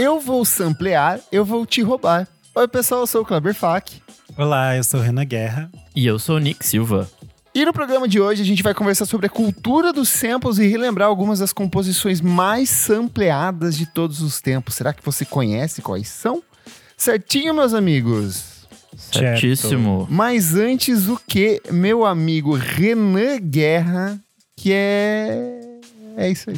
Eu vou samplear, eu vou te roubar. Oi, pessoal, eu sou o Kleber Fak. Olá, eu sou Renan Guerra. E eu sou o Nick Silva. E no programa de hoje a gente vai conversar sobre a cultura dos samples e relembrar algumas das composições mais sampleadas de todos os tempos. Será que você conhece quais são? Certinho, meus amigos? Certíssimo. Mas antes, o que, meu amigo Renan Guerra, que é. É isso aí.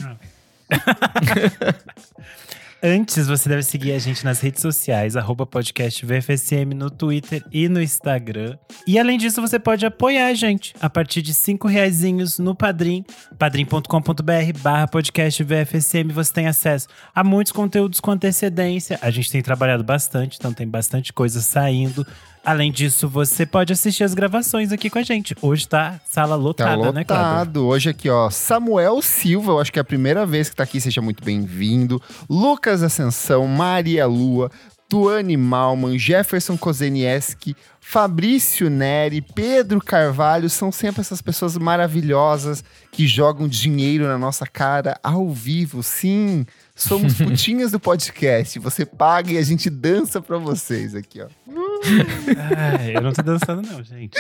Antes, você deve seguir a gente nas redes sociais, arroba podcast VFSM no Twitter e no Instagram. E além disso, você pode apoiar a gente a partir de cinco reaisinhos no Padrim, padrim.com.br barra podcast VFSM. Você tem acesso a muitos conteúdos com antecedência. A gente tem trabalhado bastante, então tem bastante coisa saindo. Além disso, você pode assistir as gravações aqui com a gente. Hoje tá sala lotada, Tá né, Cláudio? lotado. Hoje aqui, ó, Samuel Silva, eu acho que é a primeira vez que tá aqui, seja muito bem-vindo. Lucas Ascensão, Maria Lua, Tuane Malman, Jefferson Kozenieski, Fabrício Neri, Pedro Carvalho, são sempre essas pessoas maravilhosas que jogam dinheiro na nossa cara ao vivo. Sim, somos putinhas do podcast. Você paga e a gente dança pra vocês aqui, ó. Ai, eu não tô dançando, não, gente.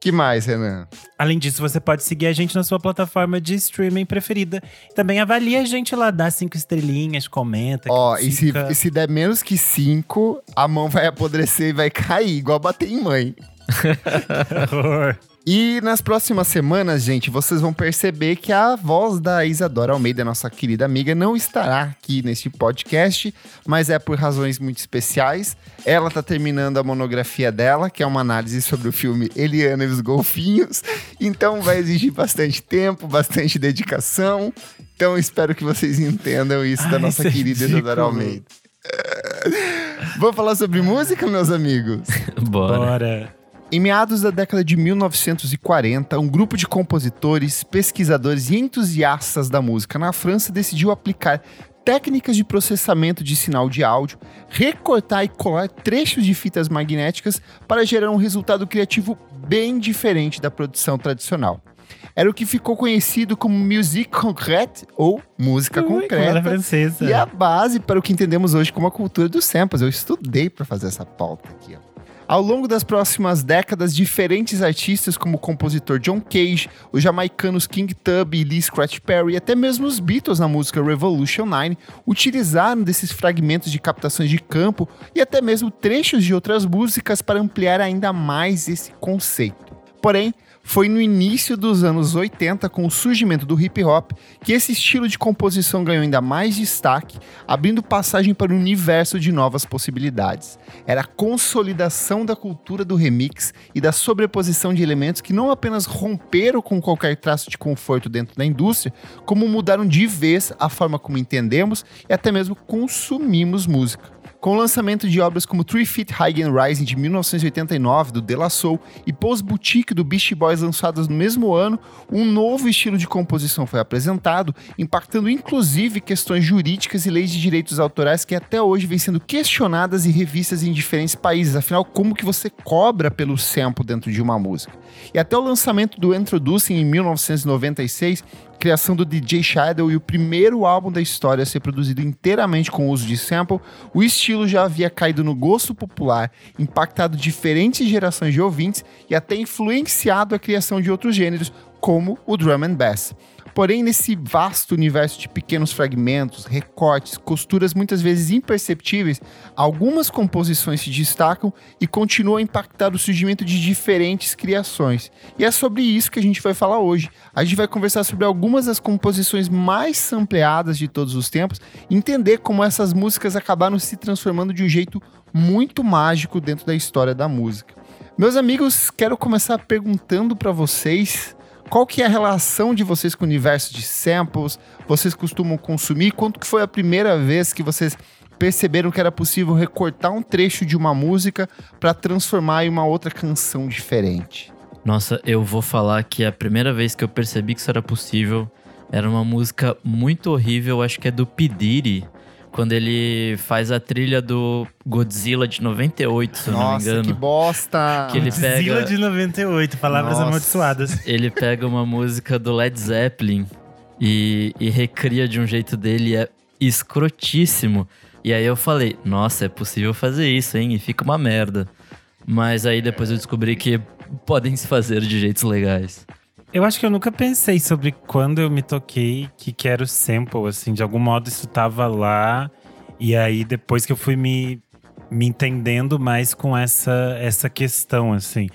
Que mais, Renan? Além disso, você pode seguir a gente na sua plataforma de streaming preferida. Também avalia a gente lá, dá cinco estrelinhas, comenta. Ó, e se, e se der menos que cinco, a mão vai apodrecer e vai cair, igual bater em mãe. Horror. E nas próximas semanas, gente, vocês vão perceber que a voz da Isadora Almeida, nossa querida amiga, não estará aqui neste podcast, mas é por razões muito especiais. Ela tá terminando a monografia dela, que é uma análise sobre o filme Eliana e os Golfinhos, então vai exigir bastante tempo, bastante dedicação. Então espero que vocês entendam isso da Ai, nossa isso é querida ridículo. Isadora Almeida. Vamos falar sobre música, meus amigos? Bora. Bora. Em meados da década de 1940, um grupo de compositores, pesquisadores e entusiastas da música na França decidiu aplicar técnicas de processamento de sinal de áudio, recortar e colar trechos de fitas magnéticas para gerar um resultado criativo bem diferente da produção tradicional. Era o que ficou conhecido como musique concrète ou música Ui, concreta. francesa. E a base para o que entendemos hoje como a cultura dos samples. Eu estudei para fazer essa pauta aqui. Ó. Ao longo das próximas décadas, diferentes artistas como o compositor John Cage, os jamaicanos King Tub e Lee Scratch Perry, e até mesmo os Beatles na música Revolution 9, utilizaram desses fragmentos de captações de campo e até mesmo trechos de outras músicas para ampliar ainda mais esse conceito. Porém, foi no início dos anos 80, com o surgimento do hip hop, que esse estilo de composição ganhou ainda mais destaque, abrindo passagem para um universo de novas possibilidades. Era a consolidação da cultura do remix e da sobreposição de elementos que não apenas romperam com qualquer traço de conforto dentro da indústria, como mudaram de vez a forma como entendemos e até mesmo consumimos música. Com o lançamento de obras como Three Feet High and Rising de 1989 do De La Soul e Pose Boutique do Beastie Boys lançadas no mesmo ano, um novo estilo de composição foi apresentado, impactando inclusive questões jurídicas e leis de direitos autorais que até hoje vêm sendo questionadas e revistas em diferentes países. Afinal, como que você cobra pelo sample dentro de uma música? E até o lançamento do Introducing em 1996, criação do DJ Shadow e o primeiro álbum da história a ser produzido inteiramente com o uso de sample, o estilo já havia caído no gosto popular, impactado diferentes gerações de ouvintes e até influenciado a criação de outros gêneros, como o drum and bass. Porém, nesse vasto universo de pequenos fragmentos, recortes, costuras muitas vezes imperceptíveis, algumas composições se destacam e continuam a impactar o surgimento de diferentes criações. E é sobre isso que a gente vai falar hoje. A gente vai conversar sobre algumas das composições mais sampleadas de todos os tempos, entender como essas músicas acabaram se transformando de um jeito muito mágico dentro da história da música. Meus amigos, quero começar perguntando para vocês qual que é a relação de vocês com o universo de samples? Vocês costumam consumir? Quanto que foi a primeira vez que vocês perceberam que era possível recortar um trecho de uma música para transformar em uma outra canção diferente? Nossa, eu vou falar que a primeira vez que eu percebi que isso era possível era uma música muito horrível, acho que é do Pidiri, quando ele faz a trilha do Godzilla de 98, se eu não me Nossa, engano. que bosta! Que ele pega- Zila de 98, palavras Nossa. amaldiçoadas. Ele pega uma música do Led Zeppelin e, e recria de um jeito dele. É escrotíssimo. E aí eu falei, nossa, é possível fazer isso, hein? E fica uma merda. Mas aí depois eu descobri que podem se fazer de jeitos legais. Eu acho que eu nunca pensei sobre quando eu me toquei que quero sample, assim, de algum modo isso tava lá. E aí depois que eu fui me, me entendendo mais com essa, essa questão, assim.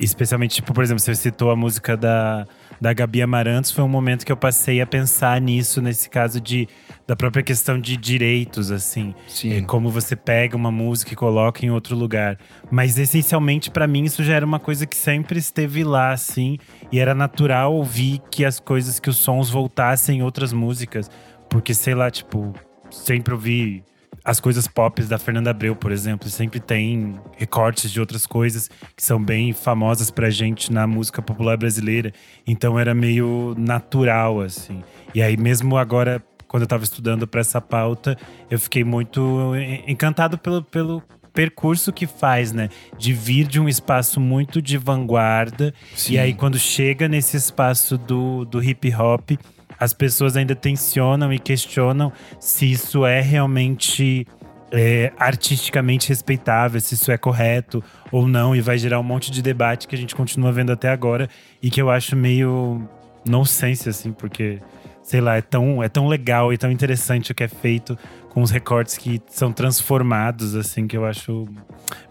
Especialmente, tipo, por exemplo, você citou a música da, da Gabi Amarantos, foi um momento que eu passei a pensar nisso, nesse caso de da própria questão de direitos, assim. Sim. É, como você pega uma música e coloca em outro lugar. Mas essencialmente, para mim, isso já era uma coisa que sempre esteve lá, assim. E era natural ouvir que as coisas, que os sons voltassem em outras músicas. Porque, sei lá, tipo, sempre ouvi as coisas pop da Fernanda Abreu, por exemplo, sempre tem recortes de outras coisas que são bem famosas pra gente na música popular brasileira. Então era meio natural, assim. E aí, mesmo agora, quando eu tava estudando para essa pauta, eu fiquei muito encantado pelo, pelo percurso que faz, né? De vir de um espaço muito de vanguarda. Sim. E aí, quando chega nesse espaço do, do hip hop, as pessoas ainda tensionam e questionam se isso é realmente é, artisticamente respeitável, se isso é correto ou não, e vai gerar um monte de debate que a gente continua vendo até agora e que eu acho meio nonsense, assim, porque, sei lá, é tão, é tão legal e tão interessante o que é feito com os recortes que são transformados, assim, que eu acho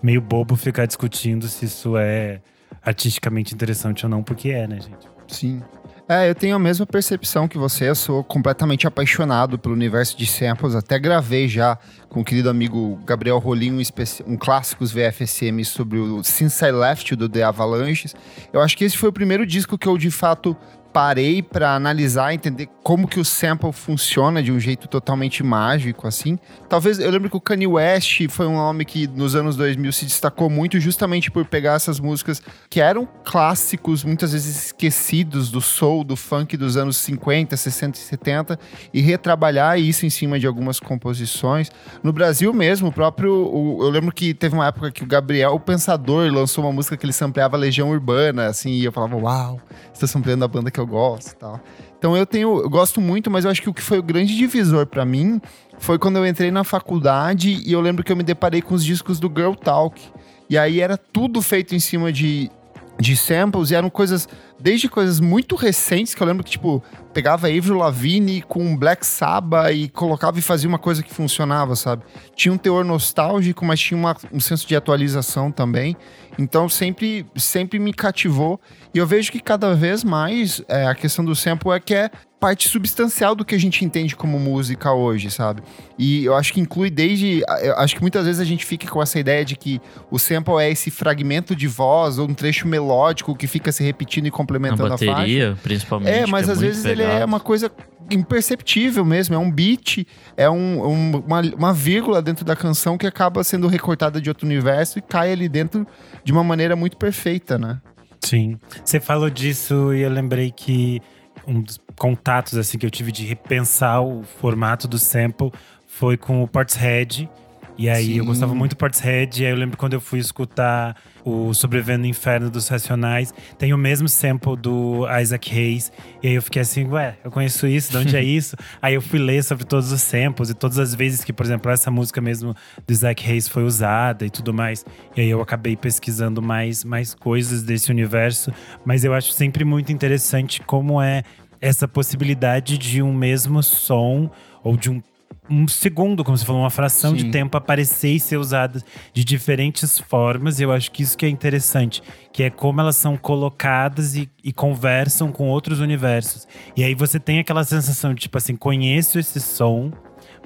meio bobo ficar discutindo se isso é artisticamente interessante ou não, porque é, né, gente? Sim. É, eu tenho a mesma percepção que você. Eu sou completamente apaixonado pelo universo de samples. Até gravei já com o querido amigo Gabriel Rolim um, um clássicos VFSM sobre o Since I Left do The Avalanches. Eu acho que esse foi o primeiro disco que eu de fato parei para analisar, entender como que o sample funciona de um jeito totalmente mágico, assim. Talvez, eu lembro que o Kanye West foi um homem que nos anos 2000 se destacou muito justamente por pegar essas músicas que eram clássicos, muitas vezes esquecidos do soul, do funk dos anos 50, 60 e 70 e retrabalhar isso em cima de algumas composições. No Brasil mesmo, o próprio, o- eu lembro que teve uma época que o Gabriel, o Pensador, lançou uma música que ele sampleava Legião Urbana, assim, e eu falava, uau, você tá sampleando a banda que eu gosto e tal. Então eu tenho, eu gosto muito, mas eu acho que o que foi o grande divisor pra mim foi quando eu entrei na faculdade e eu lembro que eu me deparei com os discos do Girl Talk. E aí era tudo feito em cima de, de samples e eram coisas, desde coisas muito recentes, que eu lembro que, tipo, pegava Avril Lavigne com Black Sabbath e colocava e fazia uma coisa que funcionava, sabe? Tinha um teor nostálgico, mas tinha uma- um senso de atualização também. Então sempre, sempre me cativou. E eu vejo que cada vez mais é, a questão do sample é que é parte substancial do que a gente entende como música hoje, sabe? E eu acho que inclui desde. Eu acho que muitas vezes a gente fica com essa ideia de que o sample é esse fragmento de voz ou um trecho melódico que fica se repetindo e complementando a faixa. bateria, principalmente. É, mas às muito vezes ele é pegado. uma coisa imperceptível mesmo. É um beat, é um- um- uma, uma vírgula dentro da canção que acaba sendo recortada de outro universo e cai ali dentro de uma maneira muito perfeita, né? Sim. Você falou disso e eu lembrei que um dos contatos assim que eu tive de repensar o formato do sample foi com o Portishead. E aí eu Sim. gostava muito do Portishead. E aí eu lembro quando eu fui escutar o Sobrevivendo no Inferno dos Racionais, tem o mesmo sample do Isaac Hayes. E aí eu fiquei assim, ué, eu conheço isso, de onde é isso? aí eu fui ler sobre todos os samples e todas as vezes que, por exemplo, essa música mesmo do Isaac Hayes foi usada e tudo mais. E aí eu acabei pesquisando mais, mais coisas desse universo. Mas eu acho sempre muito interessante como é essa possibilidade de um mesmo som ou de um um segundo, como você falou, uma fração Sim. de tempo aparecer e ser usada de diferentes formas. E eu acho que isso que é interessante, que é como elas são colocadas e, e conversam com outros universos. E aí você tem aquela sensação de tipo assim, conheço esse som,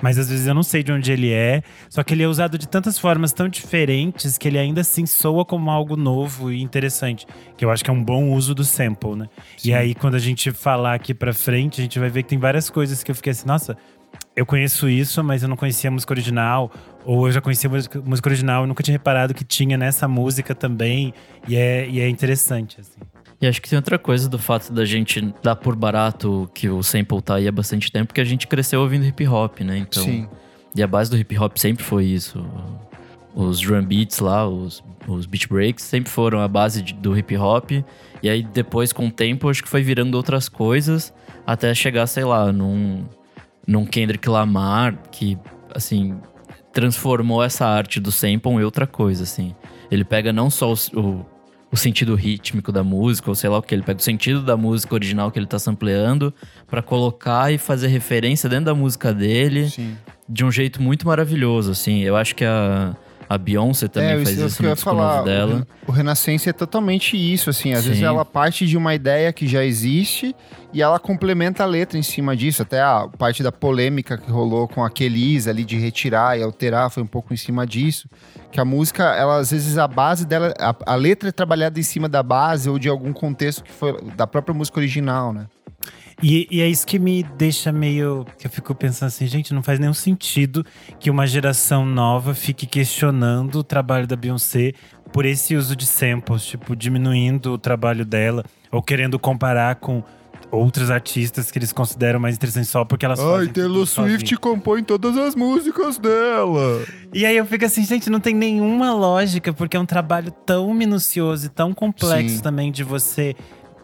mas às vezes eu não sei de onde ele é. Só que ele é usado de tantas formas tão diferentes que ele ainda assim soa como algo novo e interessante. Que eu acho que é um bom uso do sample, né? E aí, quando a gente falar aqui pra frente, a gente vai ver que tem várias coisas que eu fiquei assim, nossa, eu conheço isso, mas eu não conhecia a música original. Ou eu já conhecia a música, música original e nunca tinha reparado que tinha nessa música também. E é, e é interessante, assim. E acho que tem outra coisa do fato da gente dar por barato que o sample tá aí há bastante tempo, que a gente cresceu ouvindo hip hop, né? Então, Sim. E a base do hip hop sempre foi isso. Os drum beats lá, os, os beat breaks, sempre foram a base de- do hip hop. E aí depois, com o tempo, acho que foi virando outras coisas, até chegar, sei lá, num, num Kendrick Lamar, que, assim, transformou essa arte do sample em outra coisa, assim. Ele pega não só o, o, o sentido rítmico da música, ou sei lá o que, ele pega o sentido da música original que ele tá sampleando para colocar e fazer referência dentro da música dele Sim. de um jeito muito maravilhoso, assim. Eu acho que a, a Beyoncé também é, faz isso, isso no falar. dela. O, o Renascença é totalmente isso, assim. Às vezes Sim. ela parte de uma ideia que já existe e ela complementa a letra em cima disso. Até a parte da polêmica que rolou com a Kelis ali de retirar e alterar foi um pouco em cima disso. Que a música, ela às vezes a base dela, a, a letra é trabalhada em cima da base ou de algum contexto que foi da própria música original, né? E, e é isso que me deixa meio. que eu fico pensando assim, gente, não faz nenhum sentido que uma geração nova fique questionando o trabalho da Beyoncé por esse uso de samples, tipo, diminuindo o trabalho dela, ou querendo comparar com outros artistas que eles consideram mais interessantes só porque elas fazem tudo sozinhas. compõe todas as músicas dela. E aí eu fico assim, gente, não tem nenhuma lógica, porque é um trabalho tão minucioso e tão complexo Sim. também de você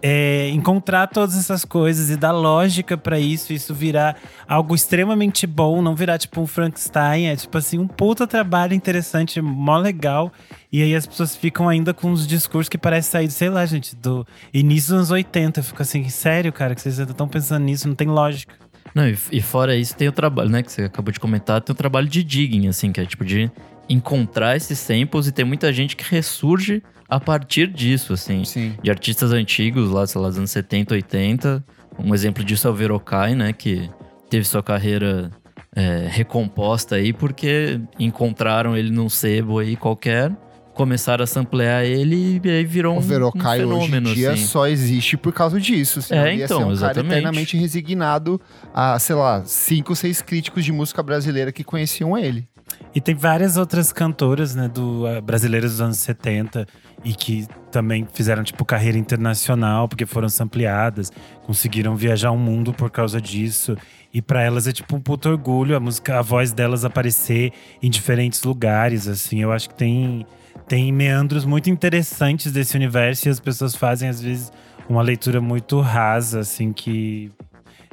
é, encontrar todas essas coisas e dar lógica pra isso, isso virar algo extremamente bom, não virar tipo um Frankenstein, é tipo assim, um puta trabalho interessante, mó legal. E aí as pessoas ficam ainda com uns discursos que parecem sair, sei lá, gente, do início dos anos 80. Eu fico assim, sério, cara, que vocês estão pensando nisso, não tem lógica. Não, e, e fora isso, tem o trabalho, né, que você acabou de comentar, tem o trabalho de digging, assim, que é tipo de encontrar esses samples e tem muita gente que ressurge a partir disso, assim. Sim. De artistas antigos, lá, sei lá, dos anos 70, 80. Um exemplo disso é o Verokai, né, que teve sua carreira é, recomposta aí porque encontraram ele num sebo aí qualquer, começaram a samplear ele e aí virou um, O Verocai um hoje fenômeno, em dia assim. só existe por causa disso. senão É, ele ia então, ser um cara exatamente. eternamente resignado a, sei lá, cinco, seis críticos de música brasileira que conheciam ele. E tem várias outras cantoras, né, do, ah, brasileiras dos anos 70 e que também fizeram, tipo, carreira internacional, porque foram sampleadas, conseguiram viajar o mundo por causa disso. E pra elas é tipo um puto orgulho a música, a voz delas aparecer em diferentes lugares, assim. Eu acho que tem, tem meandros muito interessantes desse universo e as pessoas fazem, às vezes, uma leitura muito rasa, assim, que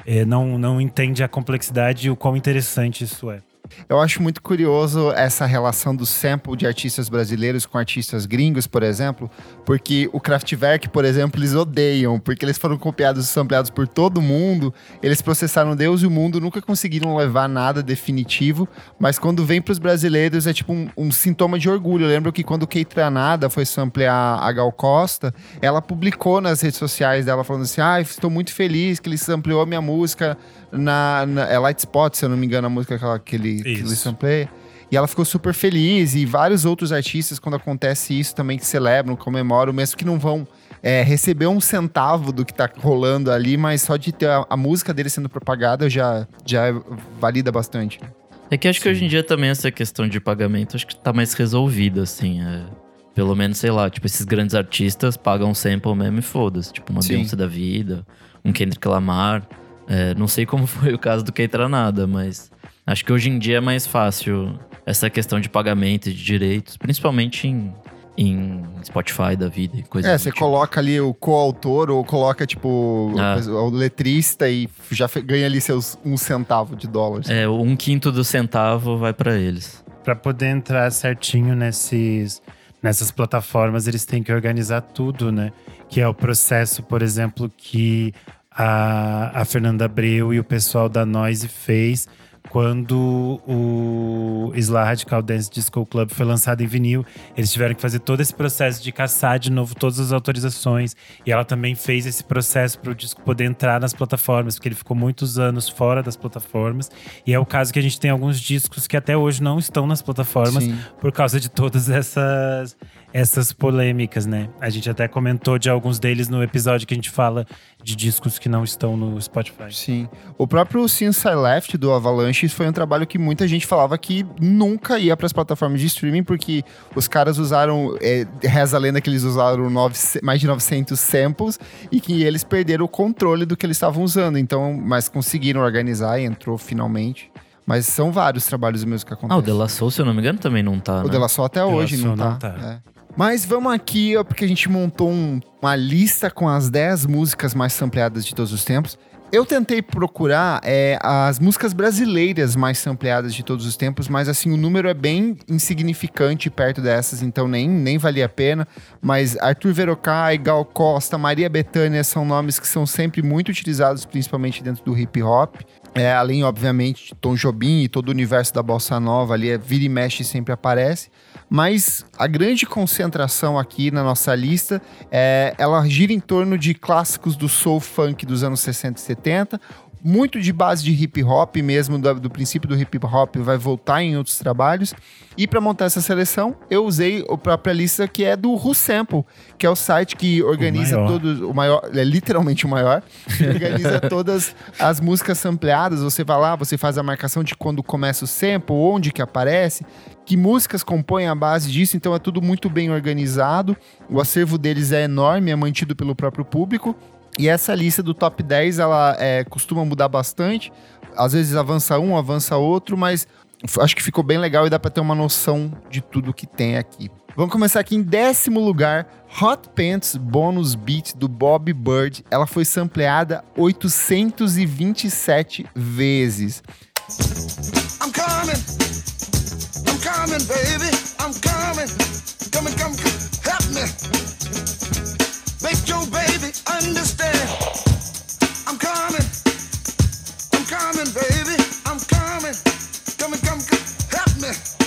eh, não, não entende a complexidade e o quão interessante isso é. Eu acho muito curioso essa relação do sample de artistas brasileiros com artistas gringos, por exemplo, porque o Kraftwerk, por exemplo, eles odeiam, porque eles foram copiados e sampleados por todo mundo, eles processaram Deus e o mundo, nunca conseguiram levar nada definitivo, mas quando vem pros brasileiros é tipo um, um sintoma de orgulho. Eu lembro que quando Kate Tranada foi samplear a Gal Costa, ela publicou nas redes sociais dela falando assim: ah, estou muito feliz que ele sampleou a minha música na, na é Light Spot, se eu não me engano, a música que, ela- que ele, que ele Isso. sampleia. E ela ficou super feliz. E vários outros artistas, quando acontece isso, também que celebram, comemoram, mesmo que não vão é, receber um centavo do que tá rolando ali, mas só de ter a, a música dele sendo propagada já, já valida bastante. É que acho que hoje em dia também essa questão de pagamento acho que tá mais resolvida, assim. é. Pelo menos, sei lá, tipo, esses grandes artistas pagam sample mesmo e foda-se. Tipo, uma Sim. Beyoncé da vida, um Kendrick Lamar. É, não sei como foi o caso do Keitranada, mas acho que hoje em dia é mais fácil essa questão de pagamento e de direitos, principalmente em, em Spotify da vida e coisa É, você tipo. coloca ali o coautor ou coloca, tipo, Ah. o letrista e já ganha ali seus um centavo de dólar. É, um quinto do centavo vai pra eles. Para poder entrar certinho nesses, nessas plataformas, eles têm que organizar tudo, né? Que é o processo, por exemplo, que a, a Fernanda Abreu e o pessoal da Noise fez quando o Isla Radical Dance Disco Club foi lançado em vinil. Eles tiveram que fazer todo esse processo de caçar de novo todas as autorizações. E ela também fez esse processo para o disco poder entrar nas plataformas, porque ele ficou muitos anos fora das plataformas. E é o caso que a gente tem alguns discos que até hoje não estão nas plataformas Sim. por causa de todas essas essas polêmicas, né? A gente até comentou de alguns deles no episódio que a gente fala de discos que não estão no Spotify. Sim. O próprio Since I Left do Avalanche foi um trabalho que muita gente falava que nunca ia para as plataformas de streaming, porque os caras usaram, é, reza a lenda que eles usaram nove- mais de 900 samples e que eles perderam o controle do que eles estavam usando. Então, mas conseguiram organizar e entrou finalmente. Mas são vários trabalhos mesmo que acontecem. Ah, o De La Soul, se eu não me engano, também não tá, O né? De La Soul até hoje não Soul tá. não tá. É. Mas vamos aqui, ó, porque a gente montou um- uma lista com as 10 músicas mais sampleadas de todos os tempos. Eu tentei procurar é, as músicas brasileiras mais sampleadas de todos os tempos, mas assim, o número é bem insignificante perto dessas, então nem, nem valia a pena. Mas Arthur Verocai, Gal Costa, Maria Bethânia são nomes que são sempre muito utilizados, principalmente dentro do hip hop. É, além, obviamente, de Tom Jobim e todo o universo da Bossa Nova ali, é, vira e mexe sempre aparece. Mas a grande concentração aqui na nossa lista, é, ela gira em torno de clássicos do soul funk dos anos 60 e 70, muito de base de hip hop mesmo, do, do, princípio do hip hop, vai voltar em outros trabalhos. E para montar essa seleção, eu usei a própria lista que é do Who Sample, que é o site que organiza todos, o maior, é literalmente o maior, organiza todas as músicas sampleadas. Você vai lá, você faz a marcação de quando começa o sample, onde que aparece, que músicas compõem a base disso, então é tudo muito bem organizado. O acervo deles é enorme, é mantido pelo próprio público. E essa lista do top 10, ela é, costuma mudar bastante. Às vezes avança um, avança outro, mas acho que ficou bem legal e dá para ter uma noção de tudo que tem aqui. Vamos começar aqui em décimo lugar, Hot Pants Bonus Beat do Bob Bird. Ela foi sampleada 827 vezes. I'm coming, I'm coming, baby, I'm coming, coming, come, help me. Your baby understand. I'm coming. I'm coming, baby. I'm coming. Come, come, help me.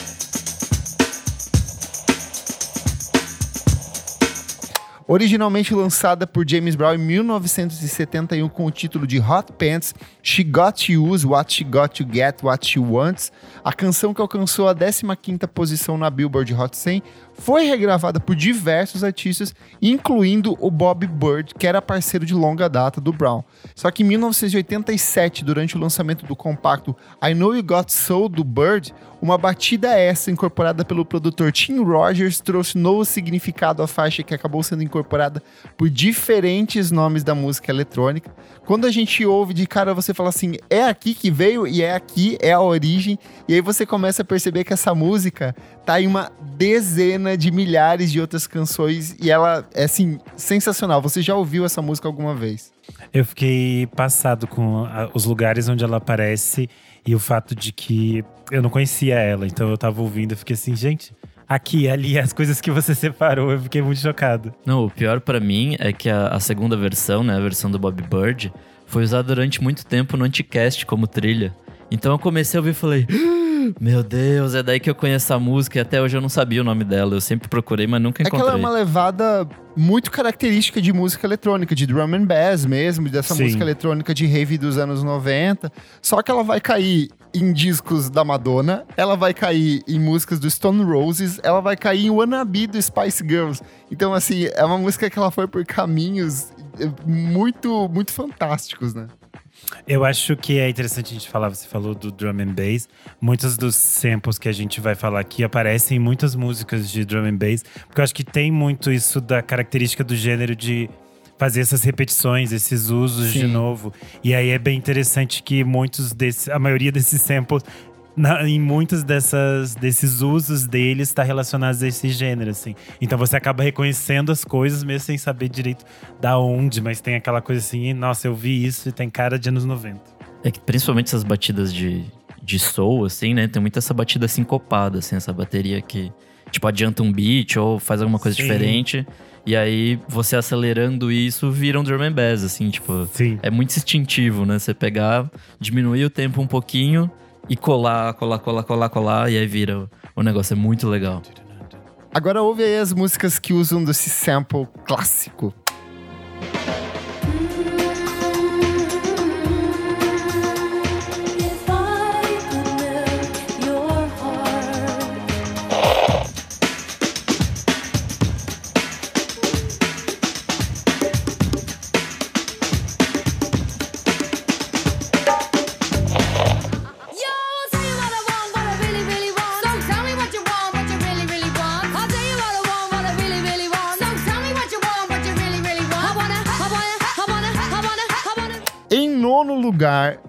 Originalmente lançada por James Brown em 1971 com o título de Hot Pants, She Got to Use What She Got to Get What She Wants, a canção que alcançou a 15ª posição na Billboard Hot 100 foi regravada por diversos artistas, incluindo o Bob Bird, que era parceiro de longa data do Brown. Só que em 1987, durante o lançamento do compacto I Know You Got Soul do Bird, uma batida essa incorporada pelo produtor Tim Rogers trouxe novo significado à faixa que acabou sendo incorporada por diferentes nomes da música eletrônica. Quando a gente ouve de cara, você fala assim, é aqui que veio e é aqui, é a origem, e aí você começa a perceber que essa música tá em uma dezena de milhares de outras canções e ela é assim sensacional. Você já ouviu essa música alguma vez? Eu fiquei passado com a, os lugares onde ela aparece e o fato de que eu não conhecia ela, então eu tava ouvindo e fiquei assim, gente, aqui, ali, as coisas que você separou, eu fiquei muito chocado. Não, o pior para mim é que a, a, segunda versão, né, a versão do Bob Bird, foi usada durante muito tempo no Anticast como trilha. Então eu comecei a ouvir e falei. Meu Deus, é daí que eu conheço a música e até hoje eu não sabia o nome dela. Eu sempre procurei, mas nunca encontrei. É que ela é uma levada muito característica de música eletrônica, de drum and bass mesmo, dessa Sim. música eletrônica de rave dos anos 90. Só que ela vai cair em discos da Madonna, ela vai cair em músicas do Stone Roses, ela vai cair em Wannabe do Spice Girls. Então, assim, é uma música que ela foi por caminhos eh, muito, muito fantásticos, né? Eu acho que é interessante a gente falar, você falou do drum and bass. Muitos dos samples que a gente vai falar aqui aparecem em muitas músicas de drum and bass, porque eu acho que tem muito isso da característica do gênero de fazer essas repetições, esses usos Sim. de novo. E aí é bem interessante que muitos desses, a maioria desses samples na, em muitos dessas, desses usos deles está relacionados a esse gênero, assim. Então você acaba reconhecendo as coisas mesmo sem saber direito da onde, mas tem aquela coisa assim, nossa, eu vi isso e tem cara de anos 90. É que principalmente essas batidas de, de soul, assim, né? Tem muita essa batida sincopada, assim, essa bateria que, tipo, adianta um beat ou faz alguma coisa Sim. diferente. E aí, você acelerando isso, vira um drum and bass, assim, tipo... Sim. É muito instintivo, né? Você pegar, diminuir o tempo um pouquinho e colar, colar, colar, colar, colar, e aí vira. O negócio é muito legal. Agora ouve aí as músicas que usam desse sample clássico.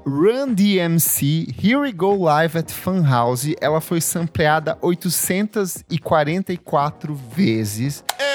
Run DMC Here We Go Live at Funhouse. Ela foi sampleada 844 vezes. And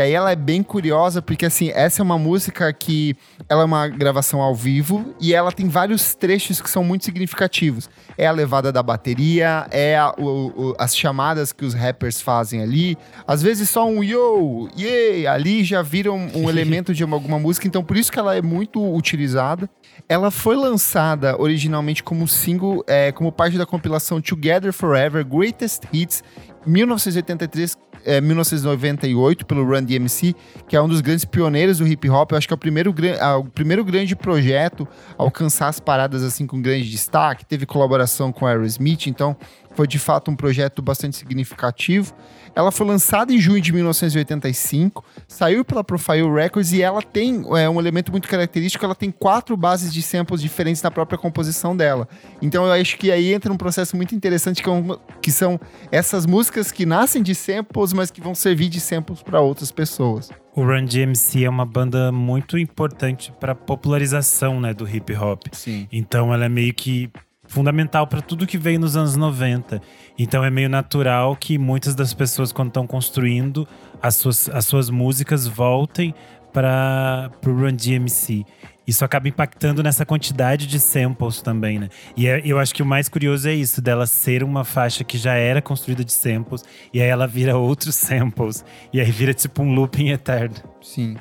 E aí ela é bem curiosa, porque assim, essa é uma música que ela é uma gravação ao vivo e ela tem vários trechos que são muito significativos. É a levada da bateria, é a, o, o, as chamadas que os rappers fazem ali. Às vezes só um yo, yeah, ali já viram um, um elemento de uma, alguma música, então por isso que ela é muito utilizada. Ela foi lançada originalmente como single, é, como parte da compilação Together Forever Greatest Hits 1983 é, 1998 pelo Run DMC, que é um dos grandes pioneiros do hip hop. Eu acho que é o primeiro, ah, o primeiro grande projeto a alcançar as paradas assim com grande destaque. Teve colaboração com Aerosmith, então foi de fato um projeto bastante significativo. Ela foi lançada em junho de 1985, saiu pela Profile Records e ela tem é, um elemento muito característico, ela tem quatro bases de samples diferentes na própria composição dela. Então eu acho que aí entra um processo muito interessante que, é um, que são essas músicas que nascem de samples, mas que vão servir de samples para outras pessoas. O Run DMC é uma banda muito importante para popularização, né, do hip hop. Sim. Então ela é meio que fundamental para tudo que veio nos anos 90. Então é meio natural que muitas das pessoas, quando estão construindo as suas, as suas músicas, voltem para o Run DMC. Isso acaba impactando nessa quantidade de samples também, né? E é, eu acho que o mais curioso é isso, dela ser uma faixa que já era construída de samples, e aí ela vira outros samples, e aí vira tipo um looping eterno. Sim.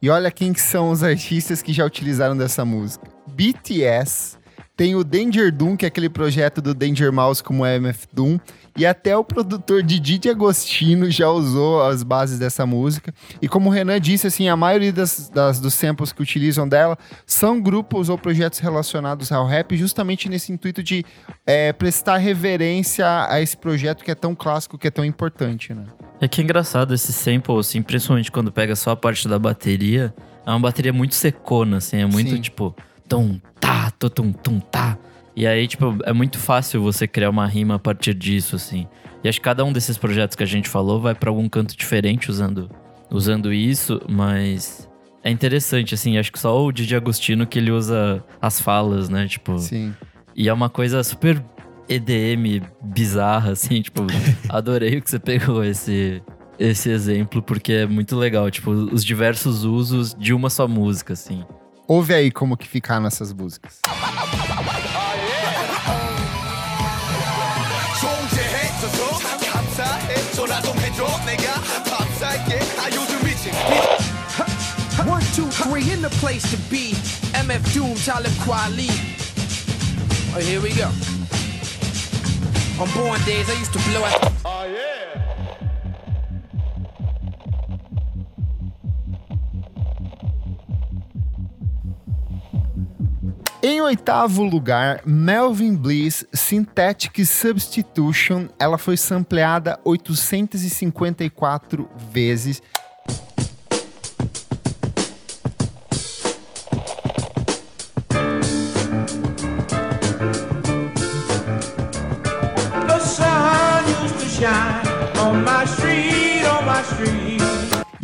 E olha quem são os artistas que já utilizaram dessa música. BTS, tem o Danger Doom, que é aquele projeto do Danger Mouse como MF Doom. E até o produtor Didi Agostino já usou as bases dessa música. E como o Renan disse, assim, a maioria das, das, dos samples que utilizam dela são grupos ou projetos relacionados ao rap, justamente nesse intuito de é, prestar reverência a esse projeto que é tão clássico, que é tão importante, né? É que é engraçado esse sample, assim, principalmente quando pega só a parte da bateria. É uma bateria muito secona, assim, é muito Sim. tipo tum, tá, tum, tum, tá. E aí, tipo, é muito fácil você criar uma rima a partir disso, assim. E acho que cada um desses projetos que a gente falou vai para algum canto diferente usando, usando isso, mas é interessante, assim. Acho que só o Didi Agostino que ele usa as falas, né? Tipo. Sim. E é uma coisa super EDM bizarra, assim. Tipo, adorei que você pegou esse, esse exemplo, porque é muito legal. Tipo, os diversos usos de uma só música, assim. Ouve aí como que ficaram essas músicas. One, two, three, in the place to be. MF Doom, Talib Kweli. Oh, here we go. On born days, I used to blow out. Oh, yeah. Em oitavo lugar, Melvin Bliss Synthetic Substitution. Ela foi sampleada 854 vezes.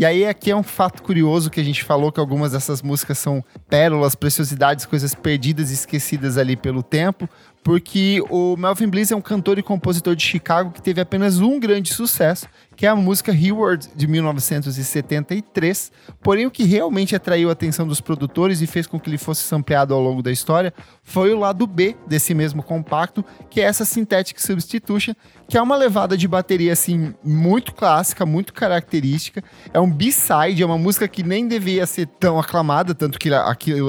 Aí aqui é um fato curioso que a gente falou que algumas dessas músicas são pérolas, preciosidades, coisas perdidas e esquecidas ali pelo tempo, porque o Melvin Bliss é um cantor e compositor de Chicago que teve apenas um grande sucesso, que é a música Reward de 1973. Porém, o que realmente atraiu a atenção dos produtores e fez com que ele fosse sampleado ao longo da história foi o lado B desse mesmo compacto, que é essa Synthetic Substitution, que é uma levada de bateria assim muito clássica, muito característica. É um B-side, é uma música que nem devia ser tão aclamada, tanto que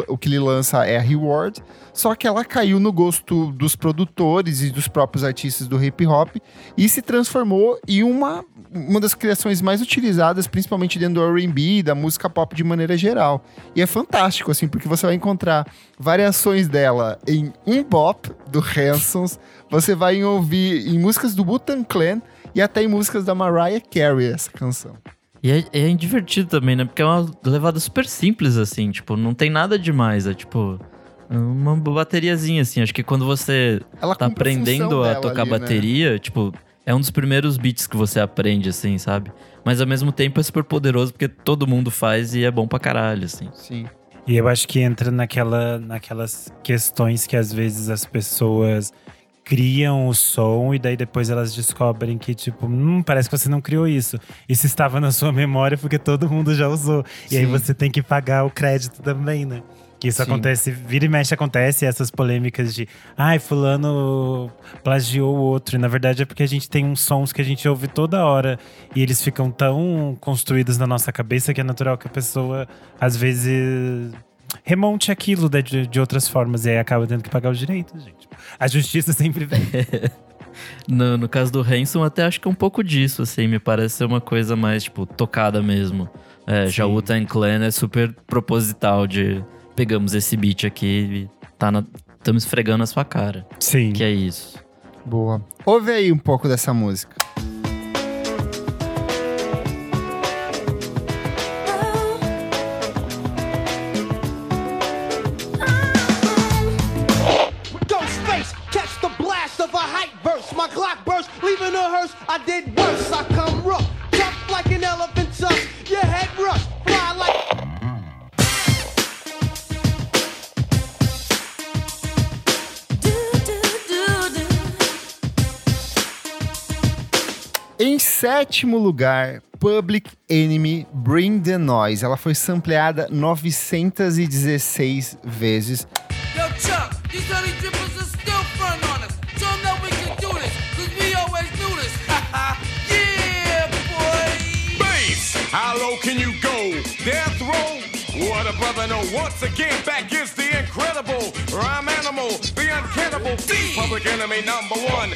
o que ele lança é Reward. Só que ela caiu no gosto dos produtores e dos próprios artistas do hip hop e se transformou em uma, uma das criações mais utilizadas, principalmente dentro do R&B, da música pop de maneira geral. E é fantástico, assim, porque você vai encontrar variações dela em um bop do Hansons, você vai ouvir em músicas do Wu-Tang Clan e até em músicas da Mariah Carey essa canção. E é, é divertido também, né? Porque é uma levada super simples, assim, tipo, não tem nada demais, é tipo uma bateriazinha, assim. Acho que quando você Ela tá aprendendo a tocar ali, né? bateria, né? tipo, é um dos primeiros beats que você aprende, assim, sabe? Mas ao mesmo tempo é super poderoso porque todo mundo faz e é bom pra caralho, assim. Sim. E eu acho que entra naquela, naquelas questões que às vezes as pessoas criam o som e daí depois elas descobrem que, tipo, hum, parece que você não criou isso. Isso estava na sua memória porque todo mundo já usou. E aí Sim. você tem que pagar o crédito também, né? Que isso Sim. acontece, vira e mexe acontece essas polêmicas de ai, fulano plagiou o outro. E na verdade é porque a gente tem uns sons que a gente ouve toda hora e eles ficam tão construídos na nossa cabeça que é natural que a pessoa, às vezes, remonte aquilo de, de outras formas e aí acaba tendo que pagar os direitos, gente. A justiça sempre vem. No, no caso do Hanson, até acho que é um pouco disso, assim. Me parece ser uma coisa mais, tipo, tocada mesmo. É, já o Wu-Tang Clan é super proposital de... Pegamos esse beat aqui e tá. Estamos esfregando a sua cara. Sim. Que é isso. Boa. Ouve aí um pouco dessa música. Sétimo lugar, Public Enemy Bring the Noise. Ela foi sampleada 916 vezes. Yo, Chuck, how low can you go? Death row? What a brother know. Once again, back is the incredible rhyme animal, the uncannibal, the public enemy number one.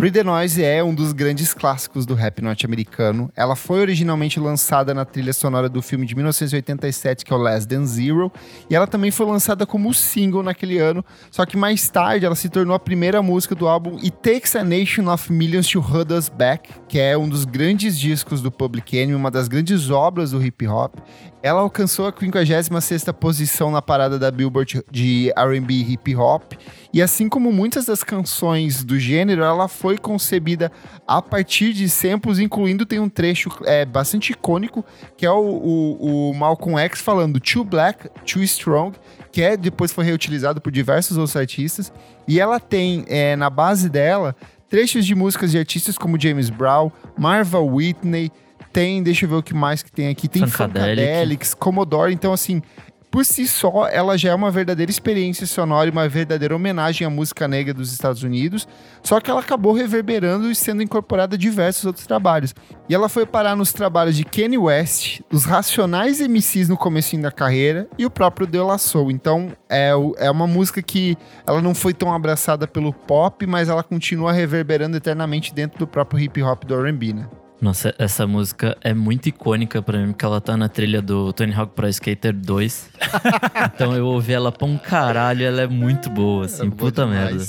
Bring the Noise é um dos grandes clássicos do rap norte-americano. Ela foi originalmente lançada na trilha sonora do filme de 1987, que é o Less Than Zero, e ela também foi lançada como single naquele ano, só que mais tarde ela se tornou a primeira música do álbum It Takes a Nation of Millions to Hold Us Back, que é um dos grandes discos do Public Enemy, uma das grandes obras do hip hop. Ela alcançou a 56ª posição na parada da Billboard de R&B hip hop, e assim como muitas das canções do gênero, ela foi concebida a partir de samples, incluindo tem um trecho é, bastante icônico, que é o, o, o Malcolm X falando Too Black, Too Strong, que é, depois foi reutilizado por diversos outros artistas, e ela tem é, na base dela trechos de músicas de artistas como James Brown, Marva Whitney, tem, deixa eu ver o que mais que tem aqui, tem Funkadelic. Funkadelics, Commodore, então assim, por si só, ela já é uma verdadeira experiência sonora e uma verdadeira homenagem à música negra dos Estados Unidos, só que ela acabou reverberando e sendo incorporada a diversos outros trabalhos. E ela foi parar nos trabalhos de Kanye West, os Racionais MCs no comecinho da carreira e o próprio De La Soul. Então, é, é uma música que ela não foi tão abraçada pelo pop, mas ela continua reverberando eternamente dentro do próprio hip hop do R&B, né? Nossa, essa música é muito icônica pra mim, porque ela tá na trilha do Tony Hawk Pro Skater 2. então eu ouvi ela pra um caralho, ela é muito boa, assim, É boa puta merda.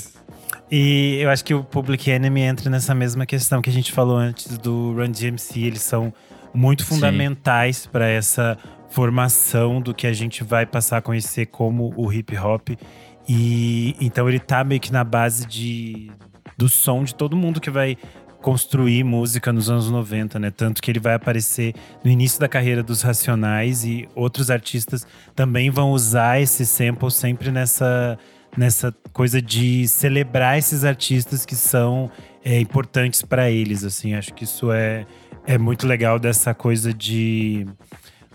E eu acho que o Public Enemy entra nessa mesma questão que a gente falou antes do Run DMC. Eles são muito fundamentais para essa formação do que a gente vai passar a conhecer como o hip hop. E então ele tá meio que na base de, do som de todo mundo que vai construir música nos anos 90, né? Tanto que ele vai aparecer no início da carreira dos Racionais e outros artistas também vão usar esse sample sempre nessa nessa coisa de celebrar esses artistas que são é, importantes para eles, assim. Acho que isso é, é muito legal dessa coisa de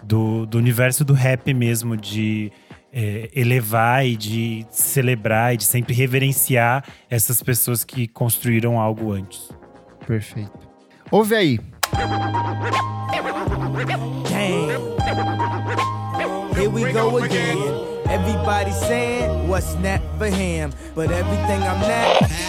do, do universo do rap mesmo, de é, elevar e de celebrar e de sempre reverenciar essas pessoas que construíram algo antes. Perfeito. Ouve aí. Damn. Here we go again. Everybody saying what's not for him, but everything I'm not.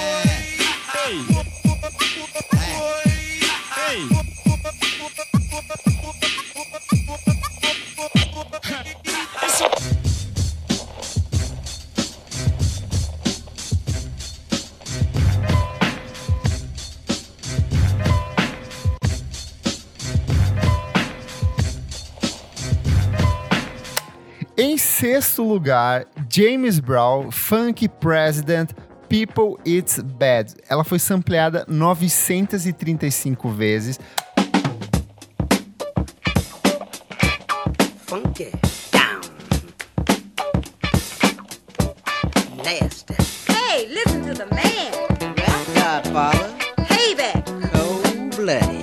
Em sexto lugar, James Brown, Funk President, People It's Bad. Ela foi sampleada 935 vezes. funky down. Nasty. Hey, listen to the man. Godfather, Payback. cold blooded.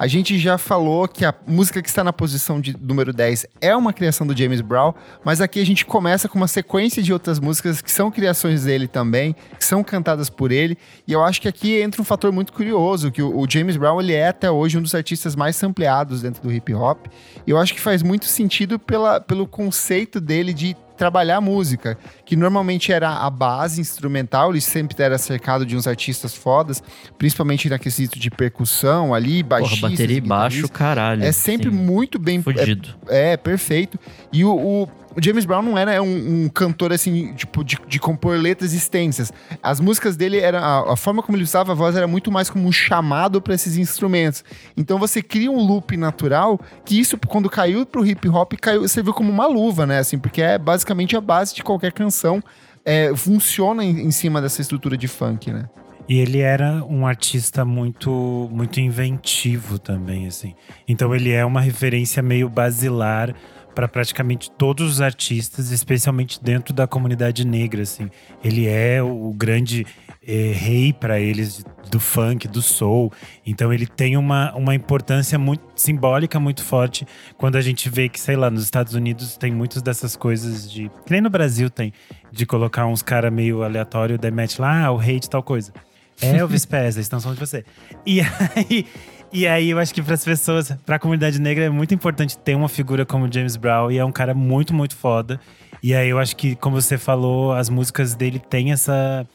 A gente já falou que a música que está na posição de número 10 é uma criação do James Brown, mas aqui a gente começa com uma sequência de outras músicas que são criações dele também, que são cantadas por ele, e eu acho que aqui entra um fator muito curioso, que o, James Brown ele é até hoje um dos artistas mais sampleados dentro do hip hop, e eu acho que faz muito sentido pela, pelo conceito dele de trabalhar a música, que normalmente era a base instrumental, ele sempre era cercado de uns artistas fodas, principalmente na quesito de percussão ali, Porra, baixistas, bateria e baixo, caralho. É sempre Sim. muito bem Fudido. É, é, perfeito. E o, o- o James Brown não era um, um cantor assim, tipo, de, de compor letras extensas. As músicas dele era a, a forma como ele usava a voz era muito mais como um chamado para esses instrumentos. Então você cria um loop natural que isso quando caiu pro hip hop caiu, serviu como uma luva, né? Assim, porque é basicamente a base de qualquer canção. é, funciona em, em cima dessa estrutura de funk, né? E ele era um artista muito muito inventivo também, assim. Então ele é uma referência meio basilar para praticamente todos os artistas, especialmente dentro da comunidade negra, assim. Ele é o, grande eh, rei para eles do funk, do soul. Então ele tem uma, uma importância muito simbólica muito forte quando a gente vê que, sei lá, nos Estados Unidos tem muitas dessas coisas de, que nem no Brasil tem, de colocar uns cara meio aleatório, daí mete lá, ah, o rei de tal coisa. É Elvis Presley, estão falando de você. E aí, e aí eu acho que para as pessoas, para a comunidade negra é muito importante ter uma figura como James Brown e é um cara muito, muito foda. E aí eu acho que, como você falou, as músicas dele têm essa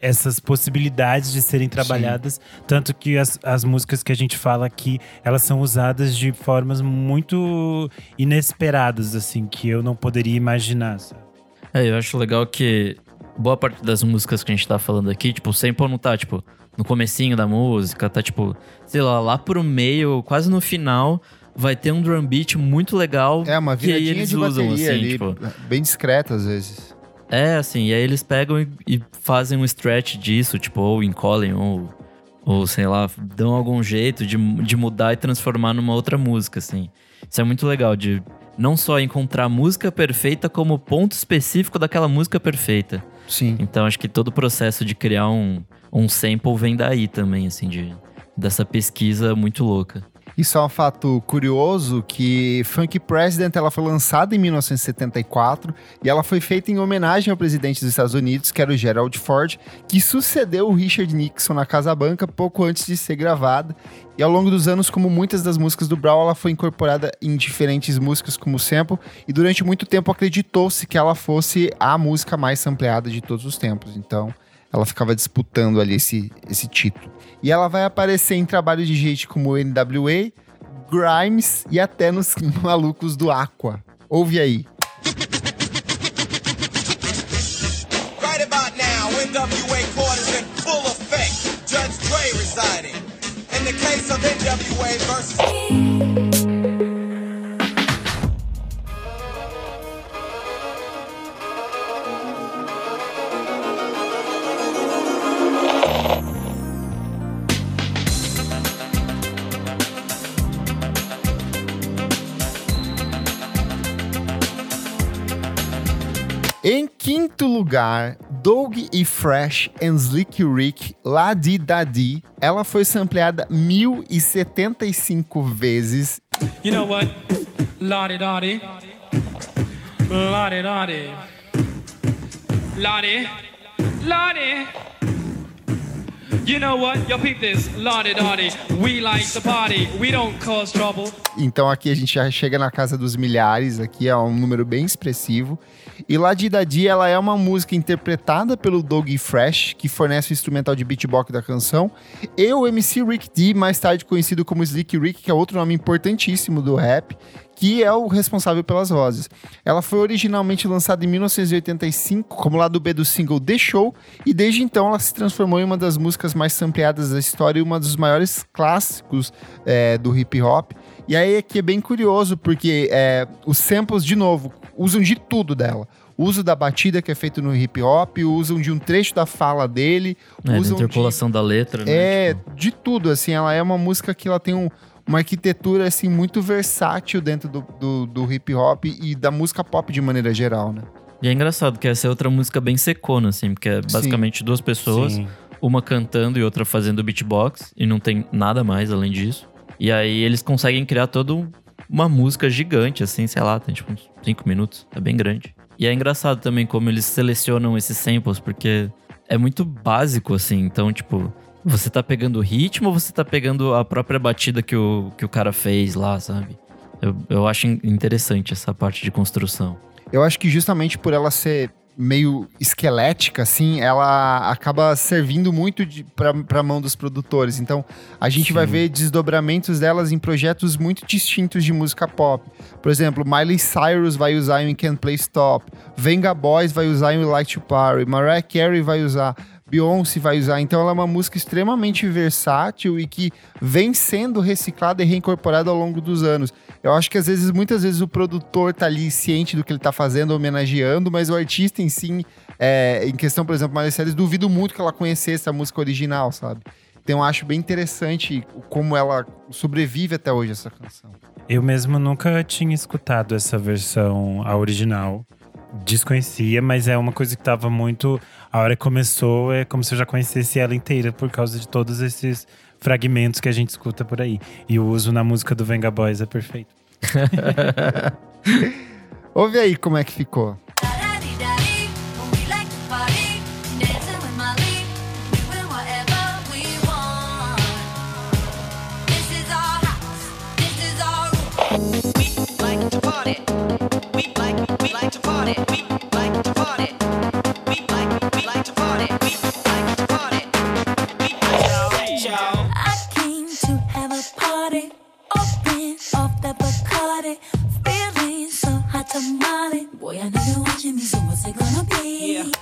essas possibilidades de serem trabalhadas, tanto que as, as músicas que a gente fala aqui, elas são usadas de formas muito inesperadas, assim, que eu não poderia imaginar. sabe? É, eu acho legal que boa parte das músicas que a gente tá falando aqui, tipo, o sample não tá, tipo, no comecinho da música, tá, tipo, sei lá, lá pro meio, quase no final, vai ter um drum beat muito legal. É uma que aí viradinha eles de usam, bateria assim, ali, tipo, bem discreta às vezes. É, assim, e aí eles pegam e, e fazem um stretch disso, tipo, ou encolhem, ou, ou sei lá, dão algum jeito de, de mudar e transformar numa outra música, assim. Isso é muito legal, de não só encontrar a música perfeita, como o ponto específico daquela música perfeita. Sim. Então acho que todo o processo de criar um, um sample vem daí também, assim, de, dessa pesquisa muito louca. Isso é um fato curioso que Funk President ela foi lançada em 1974 e ela foi feita em homenagem ao presidente dos Estados Unidos, que era o Gerald Ford, que sucedeu o Richard Nixon na Casa Branca pouco antes de ser gravada. E ao longo dos anos, como muitas das músicas do Brown, ela foi incorporada em diferentes músicas como sample e durante muito tempo acreditou-se que ela fosse a música mais sampleada de todos os tempos. Então, ela ficava disputando ali esse, esse título. E ela vai aparecer em trabalhos de gente como NWA, Grimes e até nos malucos do Aqua. Ouve aí. Right about now, NWA. Em quinto lugar, Doug e Fresh and Slick Rick, La Di Da Di. Ela foi sampleada 1075 vezes. You know what? Lottie Dottie. Lottie Dottie. Lottie. Lottie. Então aqui a gente já chega na casa dos milhares, aqui é um número bem expressivo. E La Di Da Di, ela é uma música interpretada pelo Doug Fresh, que fornece o instrumental de beatbox da canção, e o MC Rick D, mais tarde conhecido como Slick Rick, que é outro nome importantíssimo do rap, que é o responsável pelas vozes. Ela foi originalmente lançada em 1985 como lado B do single The Show, e desde então ela se transformou em uma das músicas mais sampleadas da história e uma dos maiores clássicos é, do hip hop. E aí aqui é bem curioso, porque é, os samples, de novo, usam de tudo dela. Uso da batida que é feito no hip hop, usam de um trecho da fala dele, É, da usam de interpolação da letra, né? é, Tipo, de tudo, assim, ela é uma música que ela tem um- uma arquitetura, assim, muito versátil dentro do, do, do hip hop e da música pop de maneira geral, né? E é engraçado que essa é outra música bem secona, assim, porque é basicamente duas pessoas, Sim. uma cantando e outra fazendo beatbox, e não tem nada mais além disso. E aí eles conseguem criar toda um- uma música gigante, assim, sei lá, tem tipo uns 5 minutos, é bem grande. E é engraçado também como eles selecionam esses samples, porque é muito básico, assim, então, tipo, você tá pegando o ritmo ou você tá pegando a própria batida que o, que o cara fez lá, sabe? Eu, eu acho in- interessante essa parte de construção. Eu acho que justamente por ela ser meio esquelética, assim, ela acaba servindo muito pra, pra mão dos produtores. Então, a gente vai ver desdobramentos delas em projetos muito distintos de música pop. Por exemplo, Miley Cyrus vai usar em Can't Play Stop, Venga Boys vai usar em Like to Party, Mariah Carey vai usar, Beyoncé vai usar. Então, ela é uma música extremamente versátil e que vem sendo reciclada e reincorporada ao longo dos anos. Eu acho que às vezes, muitas vezes, o produtor tá ali ciente do que ele tá fazendo, homenageando, mas o artista em si, é, em questão, por exemplo, Miley Cyrus, duvido muito que ela conhecesse a música original, sabe? Então eu acho bem interessante como ela sobrevive até hoje, essa canção. Eu mesmo nunca tinha escutado essa versão, a original. Desconhecia, mas é uma coisa que tava muito. A hora que começou, é como se eu já conhecesse ela inteira, por causa de todos esses fragmentos que a gente escuta por aí. E o uso na música do Venga Boys é perfeito. Ouve aí como é que ficou.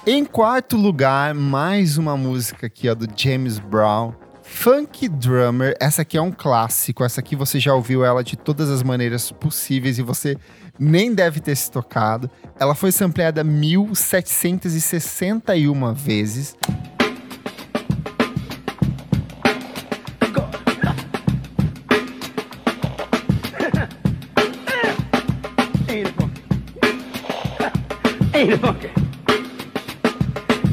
Em quarto lugar, mais uma música aqui, ó, do James Brown. Funk Drummer, essa aqui é um clássico, essa aqui você já ouviu ela de todas as maneiras possíveis e você nem deve ter se tocado. Ela foi sampleada 1761 vezes. Ain't it funky?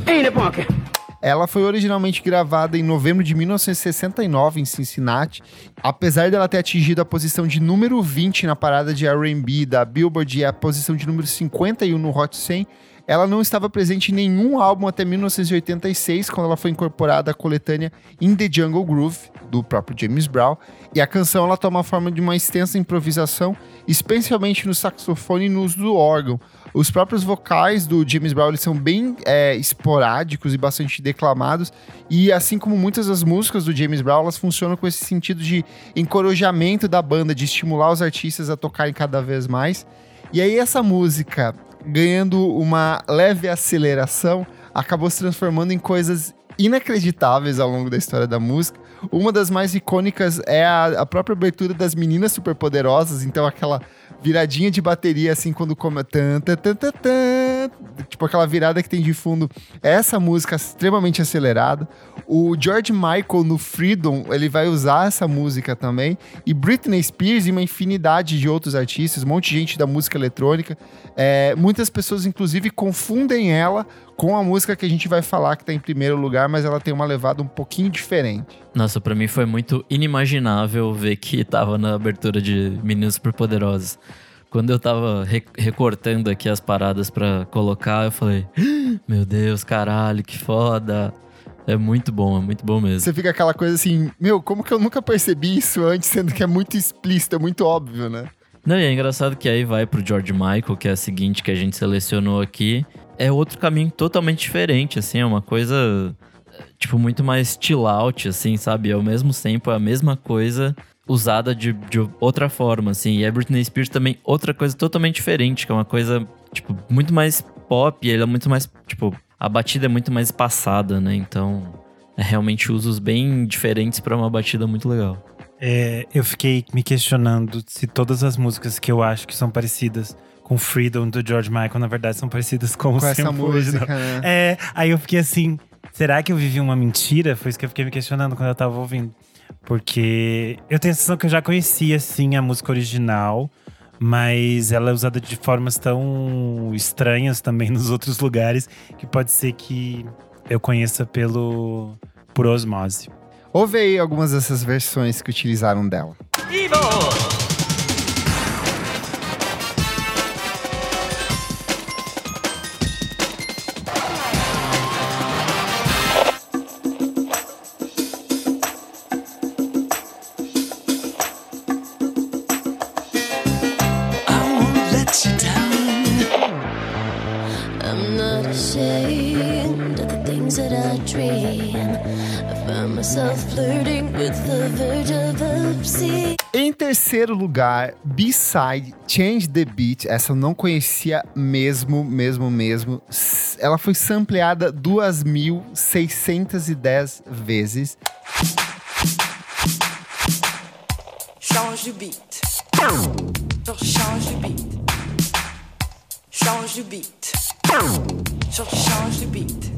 Ain't it funky? Ela foi originalmente gravada em novembro de 1969 em Cincinnati. Apesar dela ter atingido a posição de número 20 na parada de R&B da Billboard e a posição de número 51 no Hot 100, ela não estava presente em nenhum álbum até 1986, quando ela foi incorporada à coletânea In the Jungle Groove, do próprio James Brown. E a canção ela toma a forma de uma extensa improvisação, especialmente no saxofone e no uso do órgão. Os próprios vocais do James Brown eles são bem é, esporádicos e bastante declamados. E assim como muitas das músicas do James Brown, elas funcionam com esse sentido de encorajamento da banda, de estimular os artistas a tocarem cada vez mais. E aí essa música, ganhando uma leve aceleração, acabou se transformando em coisas inacreditáveis ao longo da história da música. Uma das mais icônicas é a, a própria abertura das Meninas Superpoderosas, então aquela viradinha de bateria assim quando come tan, tan, tan, tan, tan, tipo aquela virada que tem de fundo. Essa música extremamente acelerada. O George Michael no Freedom, ele vai usar essa música também e Britney Spears e uma infinidade de outros artistas, um monte de gente da música eletrônica. É, muitas pessoas inclusive confundem ela com a música que a gente vai falar que tá em primeiro lugar, mas ela tem uma levada um pouquinho diferente. Nossa, pra mim foi muito inimaginável ver que tava na abertura de Meninos Superpoderosos. Quando eu tava re- recortando aqui as paradas pra colocar, eu falei: "Ah, Meu Deus, caralho, que foda. É muito bom, é muito bom mesmo. Você fica aquela coisa assim, meu, como que eu nunca percebi isso antes, sendo que é muito explícito, é muito óbvio, né? Não, e é engraçado que aí vai pro George Michael, que é a seguinte que a gente selecionou aqui. É outro caminho totalmente diferente, assim, é uma coisa, tipo, muito mais chill out, assim, sabe? Ao mesmo tempo, é a mesma coisa usada de, de outra forma, assim. E a Britney Spears também, outra coisa totalmente diferente, que é uma coisa, tipo, muito mais pop, ele é muito mais, tipo, a batida é muito mais passada, né? Então, é realmente usos bem diferentes pra uma batida muito legal. É, eu fiquei me questionando se todas as músicas que eu acho que são parecidas com Freedom do George Michael, na verdade, são parecidas com, o Com essa música, né? É, aí eu fiquei assim, será que eu vivi uma mentira? Foi isso que eu fiquei me questionando quando eu tava ouvindo. Porque eu tenho a sensação que eu já conhecia, assim, a música original, Mas ela é usada de formas tão estranhas também nos outros lugares que pode ser que eu conheça pelo por osmose. Ouve aí algumas dessas versões que utilizaram dela. let lugar, B-Side Change the Beat. Essa eu não conhecia mesmo, mesmo, mesmo. Ela foi sampleada 2.610 vezes. Change o beat. Change o beat. Change o beat. Change o beat.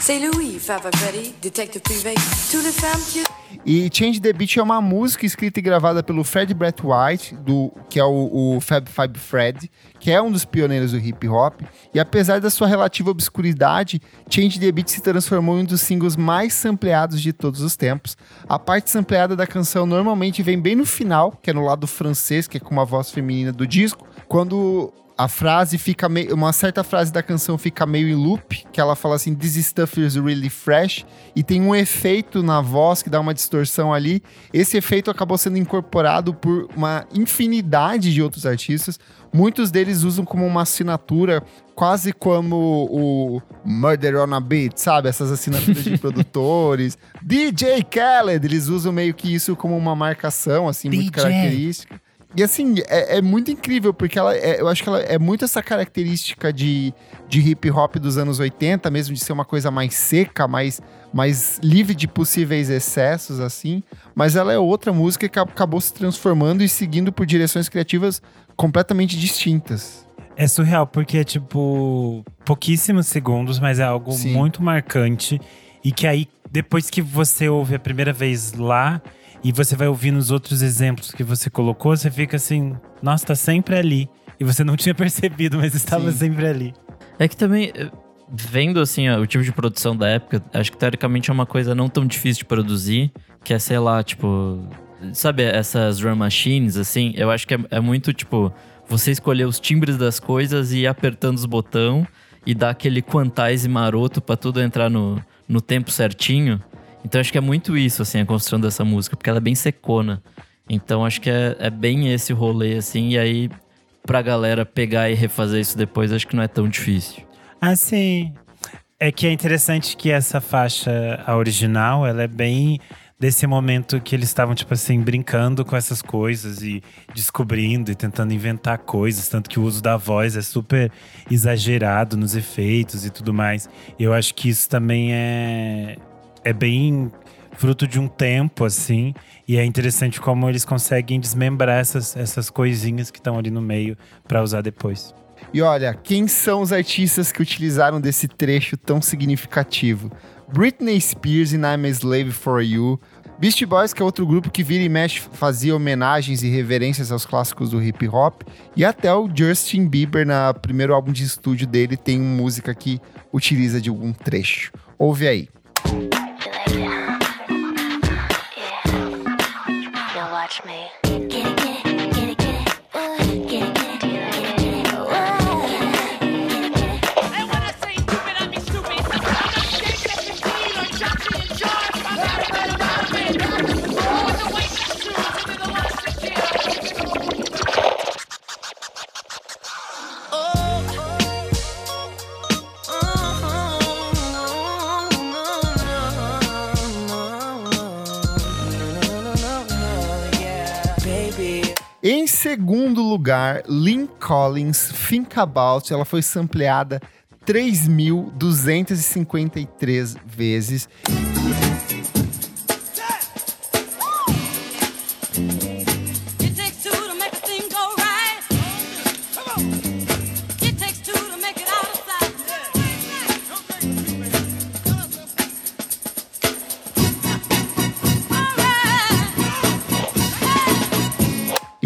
C'est Louis, Fava Freddy, détective privé. Toutes les femmes qui E Change the Beat é uma música escrita e gravada pelo Fred Brett White, do, que é o, o Fab Five Fred, que é um dos pioneiros do hip hop. E apesar da sua relativa obscuridade, Change the Beat se transformou em um dos singles mais sampleados de todos os tempos. A parte sampleada da canção normalmente vem bem no final, que é no lado francês, que é com uma voz feminina do disco, quando a frase fica meio. Uma certa frase da canção fica meio em loop, que ela fala assim: This stuff is really fresh. E tem um efeito na voz que dá uma distorção ali. Esse efeito acabou sendo incorporado por uma infinidade de outros artistas. Muitos deles usam como uma assinatura, quase como o Murder on a Beat, sabe? Essas assinaturas de produtores. DJ Khaled, eles usam meio que isso como uma marcação, assim, muito DJ. característica. E assim, é, é muito incrível, porque ela é- eu acho que ela é muito essa característica de, de hip hop dos anos 80, mesmo de ser uma coisa mais seca, mais, mais livre de possíveis excessos, assim. Mas ela é outra música que acabou se transformando e seguindo por direções criativas completamente distintas. É surreal, porque é tipo pouquíssimos segundos, mas é algo Sim. muito marcante. E que aí, depois que você ouve a primeira vez lá, e você vai ouvir nos outros exemplos que você colocou, você fica assim, nossa, tá sempre ali. E você não tinha percebido, mas estava Sim. sempre ali. É que também, eh, vendo assim, ó, o tipo de produção da época, acho que teoricamente é uma coisa não tão difícil de produzir, que é, sei lá, tipo. Sabe, essas drum machines, assim, eu acho que é, é muito, tipo, você escolher os timbres das coisas e ir apertando os botão e dar aquele quantize maroto pra tudo entrar no, no tempo certinho. Então acho que é muito isso, assim, a construção dessa música, porque ela é bem secona. Então acho que é, é bem esse rolê, assim, e aí pra galera pegar e refazer isso depois, acho que não é tão difícil. Assim, é que é interessante que essa faixa, a original, ela é bem desse momento que eles estavam, tipo assim, brincando com essas coisas e descobrindo e tentando inventar coisas. Tanto que o uso da voz é super exagerado nos efeitos e tudo mais. Eu acho que isso também é, é bem fruto de um tempo, assim. E é interessante como eles conseguem desmembrar essas, essas coisinhas que estão ali no meio para usar depois. E olha, quem são os artistas que utilizaram desse trecho tão significativo? Britney Spears em I'm a Slave for You. Beastie Boys, que é outro grupo que vira e mexe, fazia homenagens e reverências aos clássicos do hip hop. E até o Justin Bieber, na primeiro álbum de estúdio dele, tem uma música que utiliza de algum trecho. Ouve aí. Now watch me. Lugar, Lynn Collins, Think About. Ela foi sampleada 3.253 vezes.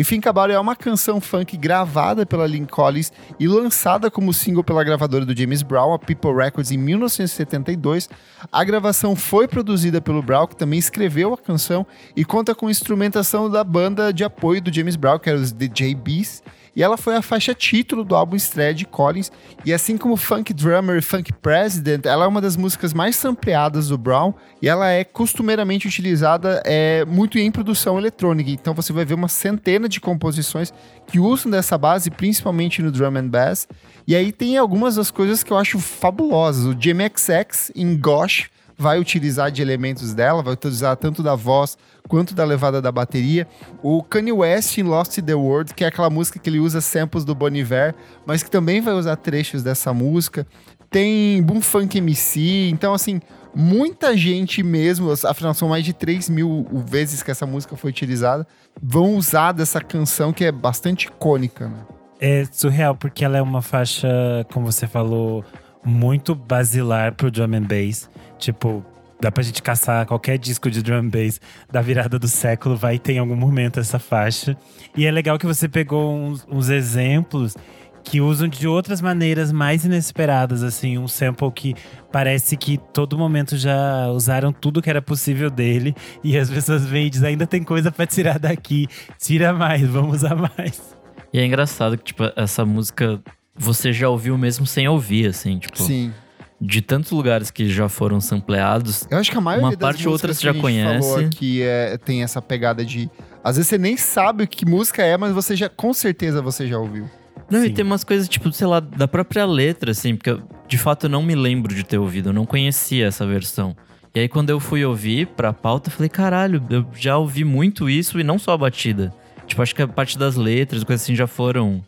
E E About It é uma canção funk gravada pela Lynn Collins e lançada como single pela gravadora do James Brown, a People Records, em 1972. A gravação foi produzida pelo Brown, que também escreveu a canção e conta com instrumentação da banda de apoio do James Brown, que era os DJ Bees. E ela foi a faixa título do álbum estreia de Collins. E assim como Funk Drummer e Funk President, ela é uma das músicas mais sampleadas do Brown. E ela é costumeiramente utilizada é, muito em produção eletrônica. Então você vai ver uma centena de composições que usam dessa base, principalmente no drum and bass. E aí tem algumas das coisas que eu acho fabulosas. O JMXX em Gosh vai utilizar de elementos dela, vai utilizar tanto da voz quanto da levada da bateria. O Kanye West em Lost in the World, que é aquela música que ele usa samples do Bon Iver, mas que também vai usar trechos dessa música. Tem Boom Funk MC, então assim, muita gente mesmo, afinal são mais de 3 mil vezes que essa música foi utilizada, vão usar dessa canção que é bastante icônica, né? É surreal, porque ela é uma faixa, como você falou, muito basilar pro drum and bass. Tipo, dá pra gente caçar qualquer disco de drum and bass da virada do século, vai ter em algum momento essa faixa. E é legal que você pegou uns, uns exemplos que usam de outras maneiras mais inesperadas, assim, um sample que parece que todo momento já usaram tudo que era possível dele e as pessoas vêm e dizem, ainda tem coisa pra tirar daqui, tira mais, vamos usar mais. E é engraçado que, tipo, essa música você já ouviu mesmo sem ouvir, assim, tipo. Sim. De tantos lugares que já foram sampleados. Eu acho que a maioria Uma das parte ou outra você já que conhece. falou aqui é, tem essa pegada de... Às vezes você nem sabe que música é, mas você já, com certeza você já ouviu. Não, e Sim. tem umas coisas, tipo, sei lá, da própria letra, assim, porque eu, de fato eu não me lembro de ter ouvido, eu não conhecia essa versão. E aí quando eu fui ouvir pra pauta, eu falei, caralho, eu já ouvi muito isso e não só a batida. Tipo, acho que a parte das letras, coisas assim, já foram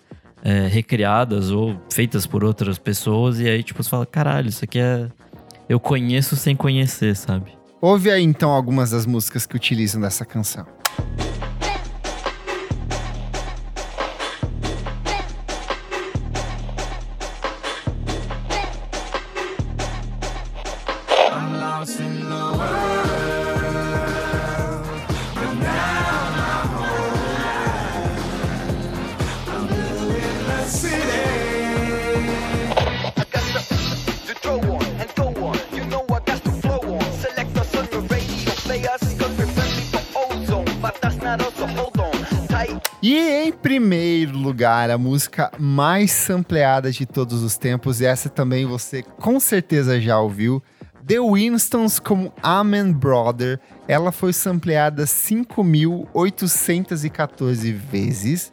é, recriadas ou feitas por outras pessoas. E aí, tipo, você fala, caralho, isso aqui é. Eu conheço sem conhecer, sabe? Ouve aí então algumas das músicas que utilizam dessa canção. A música mais sampleada de todos os tempos, e essa também você com certeza já ouviu, The Winstons com Amen Brother. Ela foi sampleada 5.814 vezes.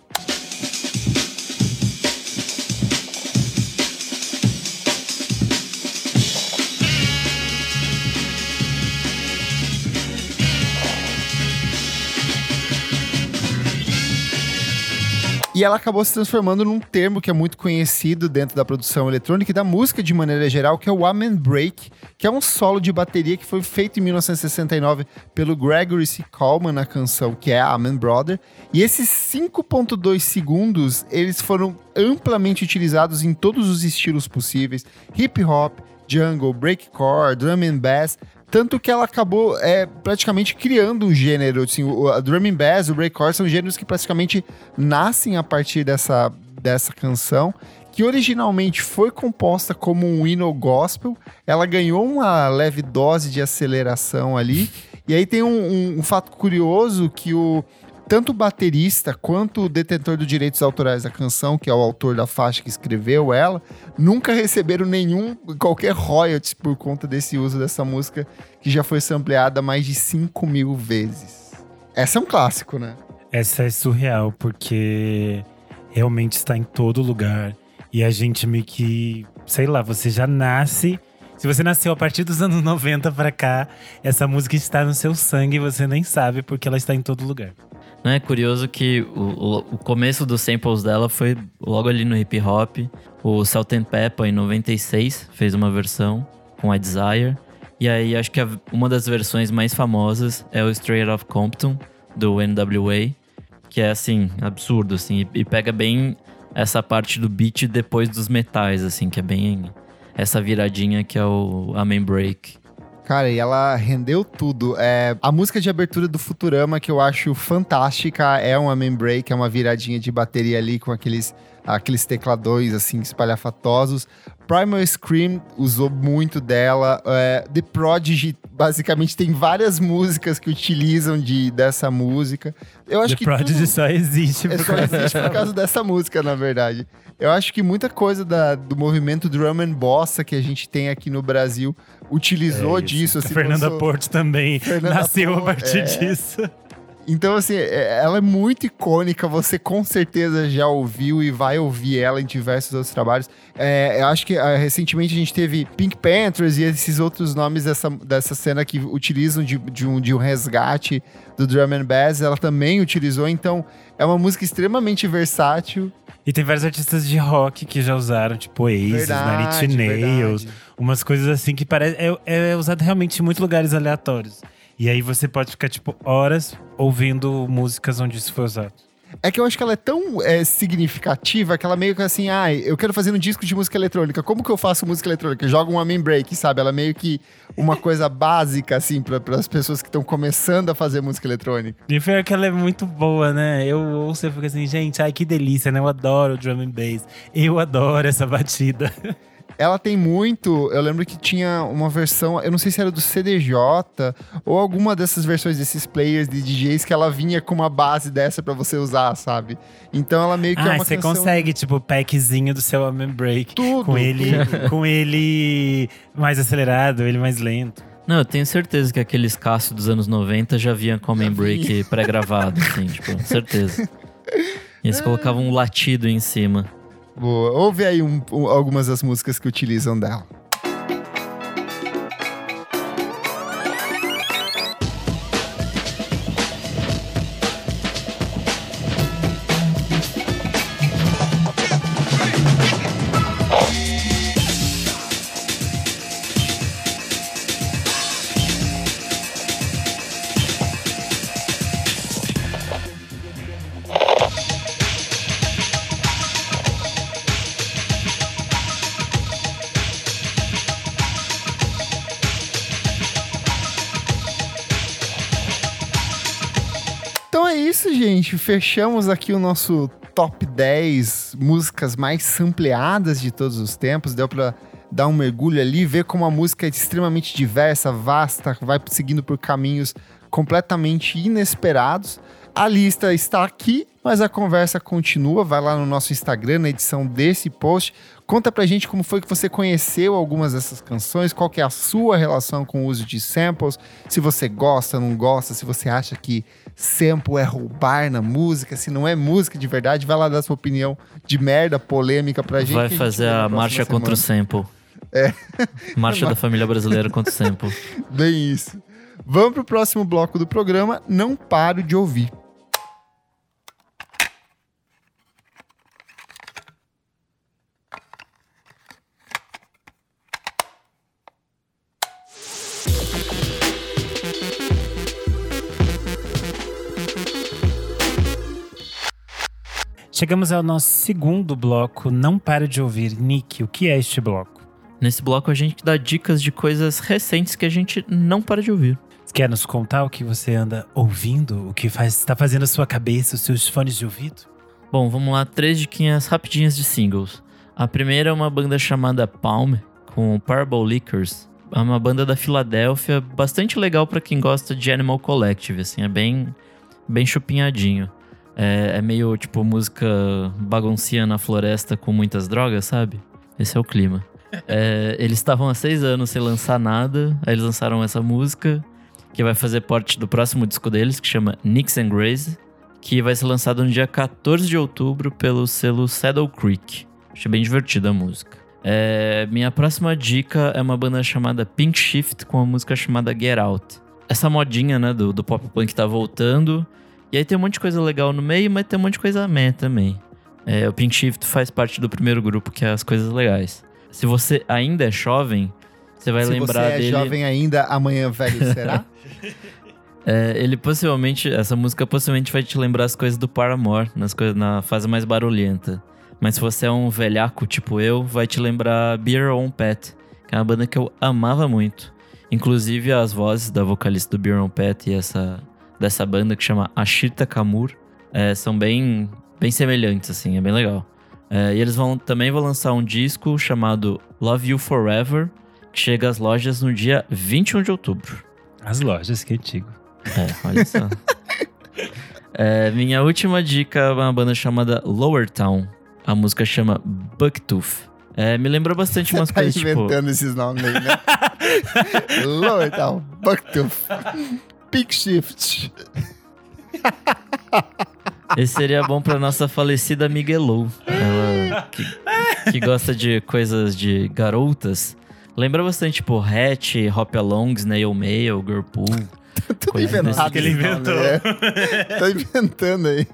E ela acabou se transformando num termo que é muito conhecido dentro da produção eletrônica e da música de maneira geral, que é o Amen Break, que é um solo de bateria que foi feito em 1969 pelo Gregory C. Coleman na canção que é Amen Brother. E esses 5.2 segundos, eles foram amplamente utilizados em todos os estilos possíveis, hip hop, jungle, breakcore, drum and bass, tanto que ela acabou é, praticamente criando um gênero. Assim, o, a drum and bass, o breakcore são gêneros que praticamente nascem a partir dessa, dessa canção, que originalmente foi composta como um hino gospel. Ela ganhou uma leve dose de aceleração ali. E aí tem um, um- um fato curioso que o tanto o baterista quanto o detentor dos direitos autorais da canção, que é o autor da faixa que escreveu ela, nunca receberam nenhum, qualquer royalties por conta desse uso dessa música, que já foi sampleada mais de 5 mil vezes. Essa é um clássico, né? Essa é surreal, porque realmente está em todo lugar. E a gente meio que, sei lá, você já nasce. Se você nasceu a partir dos anos 90 pra cá, essa música está no seu sangue e você nem sabe porque ela está em todo lugar. É curioso que o, o, começo dos samples dela foi logo ali no hip hop. O Salt and Pepper, em 96, fez uma versão com a Desire. E aí, acho que a- uma das versões mais famosas é o Straight Off Compton, do NWA. Que é, assim, absurdo, assim. E, e pega bem essa parte do beat depois dos metais, assim. Que é bem essa viradinha que é o Amen Break. Cara, e ela rendeu tudo. É, a música de abertura do Futurama, que eu acho fantástica, é uma Membrane, que é uma viradinha de bateria ali com aqueles, aqueles tecladões, assim, espalhafatosos. Primal Scream usou muito dela. É, The Prodigy, basicamente, tem várias músicas que utilizam de, dessa música. Eu acho The que Prodigy tudo- só existe é por só causa existe por causa dessa música, na verdade. Eu acho que muita coisa da- do movimento drum and bossa que a gente tem aqui no Brasil utilizou É isso. disso. A assim, Fernanda lançou- Porto também Fernanda nasceu a Porto, partir é. disso. Então, assim, é- ela é muito icônica. Você com certeza já ouviu e vai ouvir ela em diversos outros trabalhos. É, eu acho que ah, recentemente a gente teve Pink Panthers e esses outros nomes dessa, dessa cena que utilizam de, de um, de um resgate do drum and bass. Ela também utilizou. Então, é uma música extremamente versátil. E tem vários artistas de rock que já usaram, tipo Oasis, Nine Inch Nails, verdade. umas coisas assim que parece é, é usado realmente em muitos lugares aleatórios. E aí você pode ficar tipo horas ouvindo músicas onde isso foi usado. É que eu acho que ela é tão é, significativa que ela meio que assim, ah, eu quero fazer um disco de música eletrônica. Como que eu faço música eletrônica? Joga um Amen Break, sabe? Ela é meio que uma coisa básica, assim, para as pessoas que estão começando a fazer música eletrônica. E pior que ela é muito boa, né? Eu ouço e fico assim, gente, ai que delícia, né? Eu adoro o drum and bass. Eu adoro essa batida. Ela tem muito. Eu lembro que tinha uma versão, eu não sei se era do CDJ ou alguma dessas versões desses players de DJs que ela vinha com uma base dessa pra você usar, sabe? Então ela meio que é Ah, uma você canção... consegue, tipo, o packzinho do seu Amen Break. Tudo, com ele, tudo. com ele mais acelerado, ele mais lento. Não, eu tenho certeza que aqueles Cássio dos anos 90 já vinha com Amen Break pré-gravado, assim, tipo, certeza. E eles colocavam um latido em cima. Boa. Ouve aí um- um- algumas das músicas que utilizam dela. Gente. Fechamos aqui o nosso top 10 músicas mais sampleadas de todos os tempos. Deu pra dar um mergulho ali, ver como a música é extremamente diversa, vasta, vai seguindo por caminhos completamente inesperados. A lista está aqui, mas a conversa continua. Vai lá no nosso Instagram, na edição desse post. Conta pra gente como foi que você conheceu algumas dessas canções, qual que é a sua relação com o uso de samples, se você gosta, não gosta, se você acha que sample é roubar na música, se não é música de verdade, vai lá dar sua opinião de merda polêmica pra gente. Vai a fazer a próxima marcha contra o semana. sample. É. Marcha da família brasileira contra o sample. Bem isso. Vamos pro próximo bloco do programa. Não paro de ouvir. Chegamos ao nosso segundo bloco. Não pare de ouvir. Nick, o que é este bloco? Nesse bloco a gente dá dicas de coisas recentes que a gente não para de ouvir. Quer nos contar o que você anda ouvindo? O que faz, está fazendo a sua cabeça, os seus fones de ouvido? Bom, vamos lá, três diquinhas rapidinhas de singles. A primeira é uma banda chamada Palm, com Parable Liquors. É uma banda da Filadélfia, bastante legal pra quem gosta de Animal Collective, assim, é bem, bem chupinhadinho. É, é meio tipo música baguncinha na floresta com muitas drogas, sabe? Esse é o clima. É, eles estavam há seis anos sem lançar nada, aí eles lançaram essa música, que vai fazer parte do próximo disco deles, que chama Nix and Grace que vai ser lançado no dia 14 de outubro pelo selo Saddle Creek. Achei bem divertida a música. É, minha próxima dica é uma banda chamada Pink Shift com uma música chamada Get Out. Essa modinha, né, do, do pop punk tá voltando. E aí tem um monte de coisa legal no meio, mas tem um monte de coisa meh também. É, o Pink Shift faz parte do primeiro grupo, que é as coisas legais. Se você ainda é jovem, você vai Se lembrar você é dele. jovem ainda, amanhã velho será? É, ele possivelmente, essa música possivelmente vai te lembrar as coisas do Paramore, nas coisas, na fase mais barulhenta. Mas se você é um velhaco tipo eu, vai te lembrar Beer on Pet, que é uma banda que eu amava muito. Inclusive, as vozes da vocalista do Byron Pet e essa, dessa banda que chama Ashita Kamur é, são bem, bem semelhantes, assim, é bem legal. É, e eles vão também vão lançar um disco chamado Love You Forever, que chega às lojas no dia 21 de outubro. As lojas, que antigo. É, olha só. É, minha última dica é uma banda chamada Lower Town. A música chama Bucktooth. É, me lembrou bastante umas Tá coisas tipo. inventando esses nomes aí, né? Lower Town, Bucktooth, Peak Shift. Esse seria bom pra nossa falecida Miguelou. Ela que, que gosta de coisas de garotas. Lembra bastante, tipo, Hatch, Hop Along, Snail Mail, Girlpool. Tudo inventado. tipo. ele nome, inventou. né? Tá inventando aí.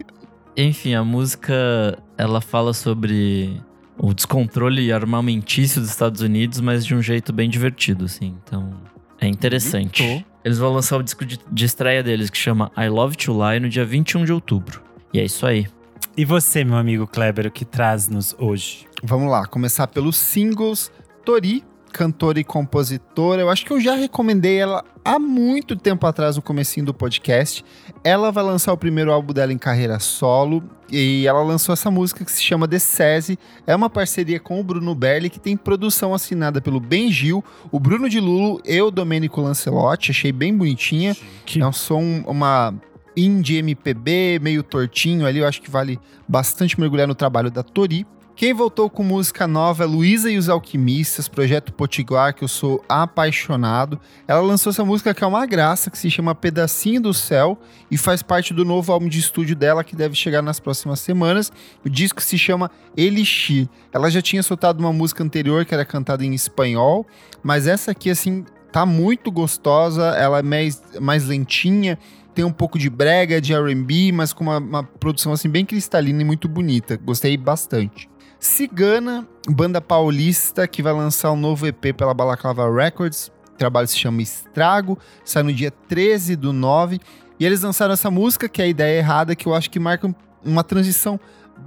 Enfim, a música ela fala sobre o descontrole armamentício dos Estados Unidos, mas de um jeito bem divertido, assim. Então, é interessante. Eles vão lançar o disco de, de estreia deles, que chama I Love to Lie, no dia 21 de outubro. E é isso aí. E você, meu amigo Kleber, o que traz-nos hoje? Vamos lá, começar pelos singles. Tori, cantora e compositora. Eu acho que eu já recomendei ela há muito tempo atrás no comecinho do podcast. Ela vai lançar o primeiro álbum dela em carreira solo e ela lançou essa música que se chama The Sese. É uma parceria com o Bruno Berli que tem produção assinada pelo Ben Gil, o Bruno de Lulo e o Domênico Lancelotti. Achei bem bonitinha. É um som, uma indie MPB, meio tortinho ali. Eu acho que vale bastante mergulhar no trabalho da Tori. Quem voltou com música nova é Luísa e os Alquimistas, projeto Potiguar, que eu sou apaixonado. Ela lançou essa música que é uma graça, que se chama Pedacinho do Céu e faz parte do novo álbum de estúdio dela, que deve chegar nas próximas semanas. O disco se chama Elixir. Ela já tinha soltado uma música anterior que era cantada em espanhol, mas essa aqui, assim, tá muito gostosa. Ela é mais, mais lentinha, tem um pouco de brega, de R&B, mas com uma, uma produção assim bem cristalina e muito bonita. Gostei bastante. Cigana, banda paulista que vai lançar um novo EP pela Balaclava Records. O trabalho se chama Estrago, sai no dia 13 do 9. E eles lançaram essa música, que é a ideia errada, que eu acho que marca uma transição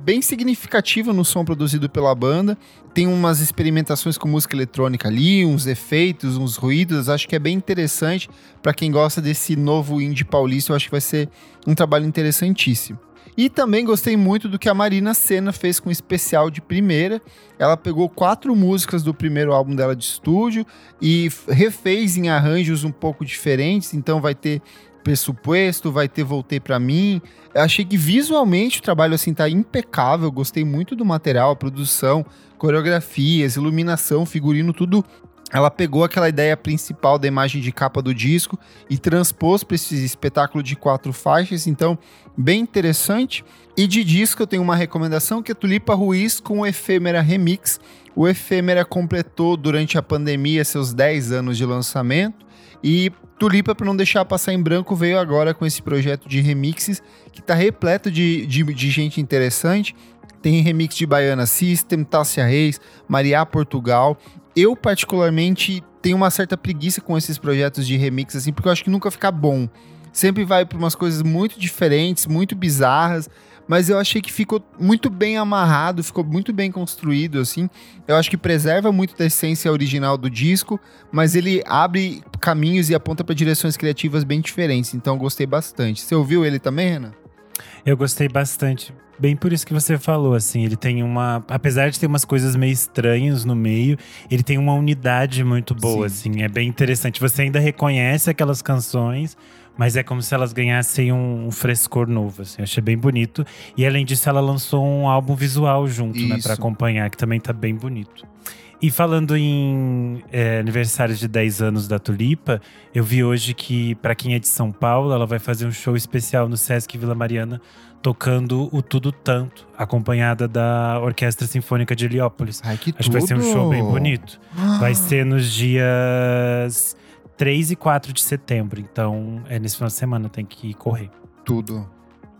bem significativa no som produzido pela banda. Tem umas experimentações com música eletrônica ali, uns efeitos, uns ruídos. Acho que é bem interessante para quem gosta desse novo indie paulista. Eu acho que vai ser um trabalho interessantíssimo. E também gostei muito do que a Marina Senna fez com o especial de primeira. Ela pegou quatro músicas do primeiro álbum dela de estúdio e refez em arranjos um pouco diferentes. Então vai ter pressuposto, vai ter voltei para mim. Eu achei que visualmente o trabalho assim tá impecável, gostei muito do material, a produção, coreografias, iluminação, figurino, tudo. Ela pegou aquela ideia principal da imagem de capa do disco e transpôs para esse espetáculo de quatro faixas, então bem interessante. E de disco eu tenho uma recomendação que é Tulipa Ruiz com o Efêmera Remix. O Efêmera completou durante a pandemia seus 10 anos de lançamento e Tulipa, para não deixar passar em branco, veio agora com esse projeto de remixes que está repleto de, de, de gente interessante. Tem remix de Baiana System, Tássia Reis, Maria Portugal. Eu, particularmente, tenho uma certa preguiça com esses projetos de remix, assim, porque eu acho que nunca fica bom. Sempre vai para umas coisas muito diferentes, muito bizarras, mas eu achei que ficou muito bem amarrado, ficou muito bem construído, assim. Eu acho que preserva muito da essência original do disco, mas ele abre caminhos e aponta para direções criativas bem diferentes, então eu gostei bastante. Você ouviu ele também, Renan? Eu gostei bastante. Bem por isso que você falou, assim, ele tem uma. Apesar de ter umas coisas meio estranhas no meio, ele tem uma unidade muito boa, assim. É bem interessante. Você ainda reconhece aquelas canções, mas é como se elas ganhassem um, frescor novo, assim. Eu achei bem bonito. E além disso, ela lançou um álbum visual junto, né, Isso. pra acompanhar, que também tá bem bonito. E falando em é, aniversário de 10 anos da Tulipa, eu vi hoje que, pra quem é de São Paulo, ela vai fazer um show especial no Sesc Vila Mariana, tocando o Tudo Tanto, acompanhada da Orquestra Sinfônica de Heliópolis. Ai, que Acho que vai ser um tudo! show bem bonito. Vai ser nos dias 3 e 4 de setembro. Então, é nesse final de semana, tem que correr. Tudo.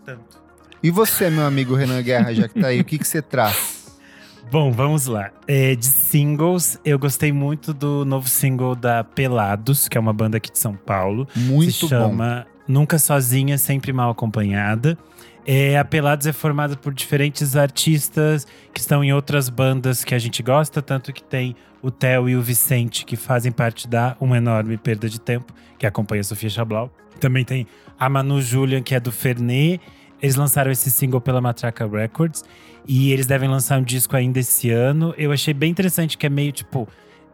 Tanto. E você, meu amigo Renan Guerra, já que tá aí, o que, que você traz? Bom, vamos lá. É, de singles, eu gostei muito do novo single da Pelados, que é uma banda aqui de São Paulo. Muito Se chama Nunca Sozinha, Sempre Mal Acompanhada. É, a Pelados é formada por diferentes artistas que estão em outras bandas que a gente gosta, tanto que tem o Theo e o Vicente, que fazem parte da Uma Enorme Perda de Tempo, que acompanha a Sofia Chablau. Também tem a Manu Julian, que é do Fernet. Eles lançaram esse single pela Matraca Records e eles devem lançar um disco ainda esse ano. Eu achei bem interessante que é meio tipo.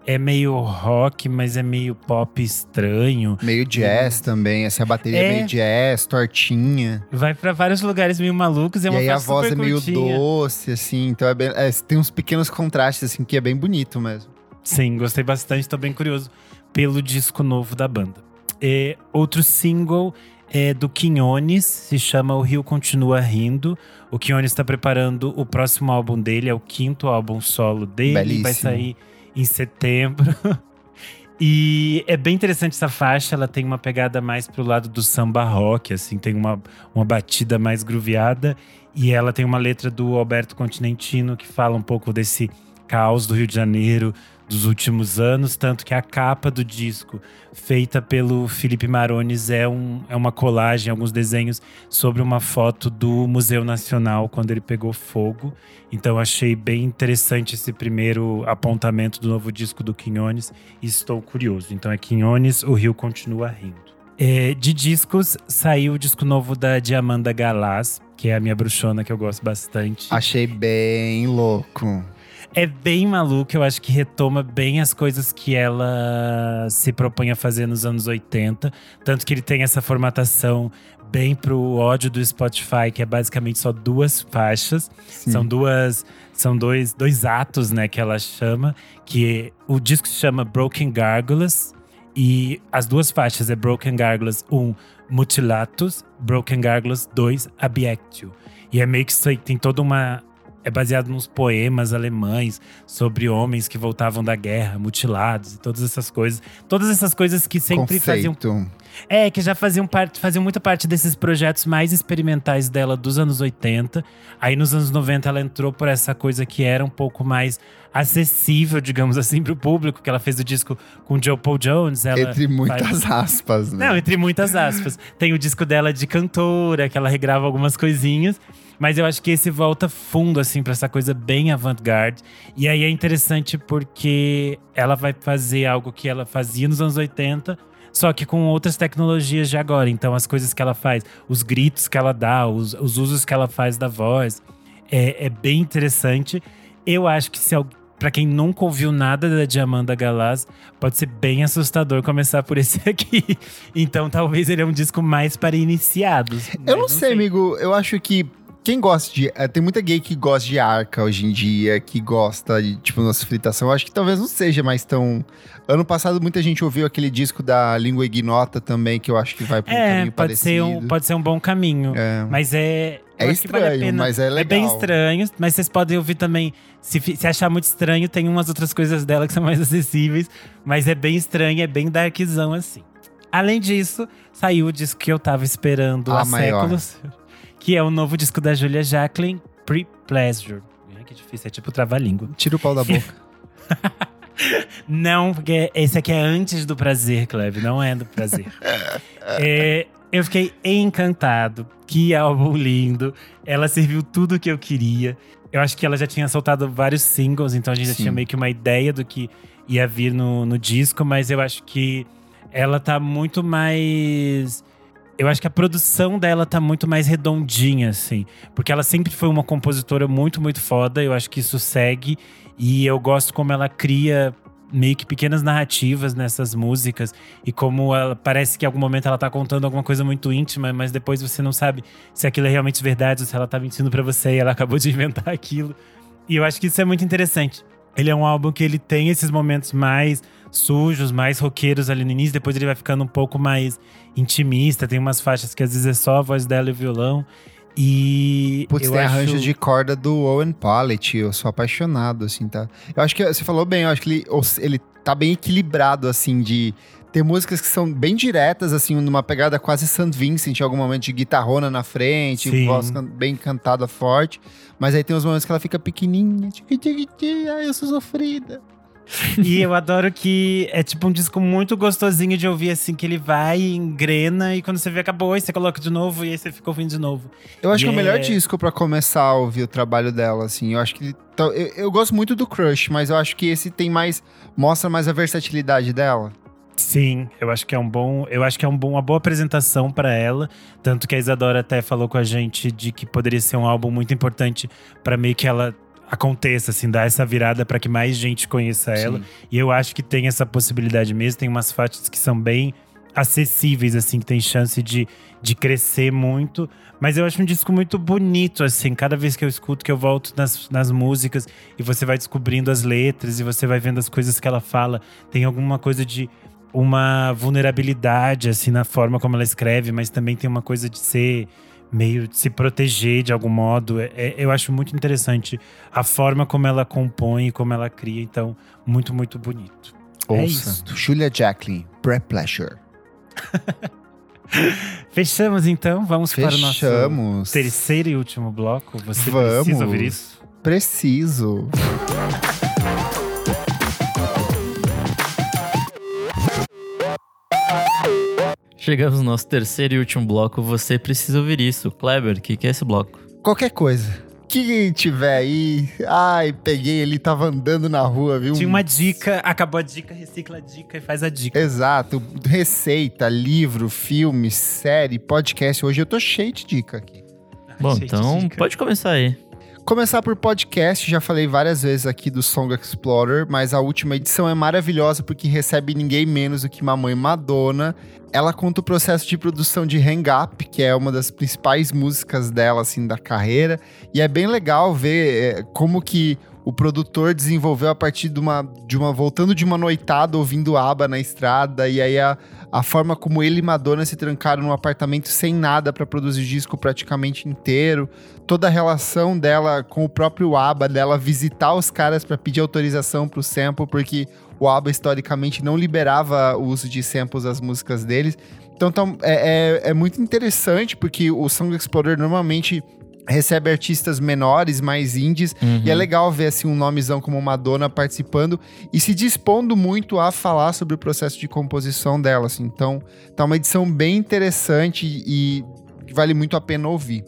É meio rock, mas é meio pop estranho. Meio jazz também, essa bateria É. meio jazz, tortinha. Vai pra vários lugares meio malucos. É e uma aí a voz é meio curtinha. doce, assim. Então é bem- é, tem uns pequenos contrastes, assim, que é bem bonito mesmo. Sim, gostei bastante, tô bem curioso pelo disco novo da banda. É, outro single é do Quinones, se chama O Rio Continua Rindo. O Quinones está preparando o próximo álbum dele, é o quinto álbum solo dele, vai Belíssimo. sair em setembro. E é bem interessante essa faixa, ela tem uma pegada mais pro lado do samba rock, assim, tem uma, uma batida mais grooveada. E ela tem uma letra do Alberto Continentino que fala um pouco desse caos do Rio de Janeiro dos últimos anos, tanto que a capa do disco, feita pelo Felipe Marones, é, um, é uma colagem, alguns desenhos sobre uma foto do Museu Nacional quando ele pegou fogo. Então achei bem interessante esse primeiro apontamento do novo disco do Quinones e estou curioso. Então é Quinones, o Rio continua rindo. É, de discos, saiu o disco novo da Diamanda Galás, que é a minha bruxona que eu gosto bastante. Achei bem louco. É bem maluco, eu acho que retoma bem as coisas que ela se propõe a fazer nos anos 80. Tanto que ele tem essa formatação bem pro ódio do Spotify, que é basicamente só duas faixas. São duas. São dois, dois atos, né, que ela chama. Que o disco se chama Broken Gargoyles. E as duas faixas é Broken Gargoyles 1, Mutilatus, Broken Gargoyles 2, Abiectio. E é meio que isso aí, tem toda uma. É baseado nos poemas alemães sobre homens que voltavam da guerra, mutilados e todas essas coisas. Todas essas coisas que sempre faziam. Conceito. É, que já faziam parte, faziam muita parte desses projetos mais experimentais dela dos anos 80. Aí nos anos 90 ela entrou por essa coisa que era um pouco mais acessível, digamos assim, pro público, que ela fez o disco com Joe Paul Jones. Ela Entre muitas faz- aspas, né? não, entre muitas aspas. Tem o disco dela de cantora, que ela regrava algumas coisinhas. Mas eu acho que esse volta fundo, assim, pra essa coisa bem avant-garde. E aí é interessante porque ela vai fazer algo que ela fazia nos anos 80, só que com outras tecnologias de agora. Então, as coisas que ela faz, os gritos que ela dá, os, os usos que ela faz da voz, é, é bem interessante. Eu acho que se. Pra quem nunca ouviu nada da Diamanda Galás, pode ser bem assustador começar por esse aqui. Então, talvez ele é um disco mais para iniciados. Eu não Mas sei, amigo. Eu acho que quem gosta de. eh, Tem muita gay que gosta de arca hoje em dia, que gosta de, tipo, nossa fritação. Eu acho que talvez não seja mais tão. Ano passado, muita gente ouviu aquele disco da Língua Ignota também, que eu acho que vai pra um É, caminho pode ser, um, parecido. pode ser um bom caminho. É. Mas é. É vale estranho, pena. mas é É bem legal. estranho, mas vocês podem ouvir também. Se, se achar muito estranho, tem umas outras coisas dela que são mais acessíveis. Mas é bem estranho, é bem darkzão assim. Além disso, saiu o disco que eu tava esperando A há maior. séculos. Que é o novo disco da Julia Jacqueline, Pre-Pleasure. Que difícil, é tipo trava-língua. Tira o pau da boca. Não, porque esse aqui é antes do prazer, Cleve, não é do prazer. É, eu fiquei encantado. Que álbum lindo. Ela serviu tudo o que eu queria. Eu acho que ela já tinha soltado vários singles, então a gente já Sim. tinha meio que uma ideia do que ia vir no, no disco, mas eu acho que ela tá muito mais. Eu acho que a produção dela tá muito mais redondinha, assim. Porque ela sempre foi uma compositora muito, muito foda. Eu acho que isso segue. E eu gosto como ela cria meio que pequenas narrativas nessas músicas. E como ela parece que em algum momento ela tá contando alguma coisa muito íntima, mas depois você não sabe se aquilo é realmente verdade ou se ela tá mentindo pra você e ela acabou de inventar aquilo. E eu acho que isso é muito interessante. Ele é um álbum que ele tem esses momentos mais sujos, mais roqueiros ali no início, depois ele vai ficando um pouco mais intimista, tem umas faixas que às vezes é só a voz dela e o violão. E Putz, tem acho... arranjo de corda do Owen Pallet. Eu sou apaixonado, assim, tá? Eu acho que você falou bem, eu acho que ele, ele tá bem equilibrado, assim, de ter músicas que são bem diretas, assim, numa pegada quase St. Vincent, em algum momento de guitarrona na frente, Sim. voz bem cantada forte. Mas aí tem uns momentos que ela fica pequenininha, tiqui, tiqui, tiqui, ai, eu sou sofrida. E eu adoro que é tipo um disco muito gostosinho de ouvir, assim, que ele vai, engrena, e quando você vê, acabou, aí você coloca de novo, e aí você fica ouvindo de novo. Eu acho E que é o melhor é- disco pra começar a ouvir o trabalho dela, assim. Eu acho que. tá- Eu, eu gosto muito do Crush, mas eu acho que esse tem mais. Mostra mais a versatilidade dela. Sim, eu acho que é um bom, eu acho que é um bom, uma boa apresentação pra ela, tanto que a Isadora até falou com a gente de que poderia ser um álbum muito importante pra meio que ela aconteça, assim, dar essa virada pra que mais gente conheça ela. E eu acho que tem essa possibilidade mesmo, tem umas faixas que são bem acessíveis, assim, que tem chance de, de crescer muito. Mas eu acho um disco muito bonito, assim. Cada vez que eu escuto, que eu volto nas, nas músicas e você vai descobrindo as letras e você vai vendo as coisas que ela fala. Tem alguma coisa de uma vulnerabilidade, assim, na forma como ela escreve, mas também tem uma coisa de ser meio de se proteger de algum modo. É- é- eu acho muito interessante a forma como ela compõe, como ela cria. Então, muito, muito bonito. É Ouça. isso. Julia Jacqueline, Pre-Pleasure. Fechamos então, vamos para o nosso Fechamos. terceiro e último bloco. Você Vamos. precisa ouvir isso? Preciso. Chegamos no nosso terceiro e último bloco. Você precisa ouvir isso. Kleber, o que, que é esse bloco? Qualquer coisa. Que tiver aí. Ai, peguei ele, tava andando na rua, viu? Tinha uma dica, acabou a dica, recicla a dica e faz a dica. Exato. Receita, livro, filme, série, podcast. Hoje eu tô cheio de dica aqui. Bom, Cheio então pode começar aí. Começar por podcast, já falei várias vezes aqui do Song Explorer, mas a última edição é maravilhosa porque recebe ninguém menos do que Mamãe Madonna. Ela conta o processo de produção de Hang Up, que é uma das principais músicas dela, assim, da carreira. E é bem legal ver é, como que o produtor desenvolveu a partir de uma, de uma voltando de uma noitada, ouvindo ABBA na estrada, e aí a, a forma como ele e Madonna se trancaram num apartamento sem nada para produzir disco praticamente inteiro, toda a relação dela com o próprio ABBA, dela visitar os caras para pedir autorização pro sample, porque o ABBA historicamente não liberava o uso de samples das músicas deles. Então tam- é, é, é muito interessante, porque o Song Explorer normalmente recebe artistas menores, mais indies, e é legal ver assim um nomezão como Madonna participando e se dispondo muito a falar sobre o processo de composição dela, assim. Então, tá uma edição bem interessante e que vale muito a pena ouvir.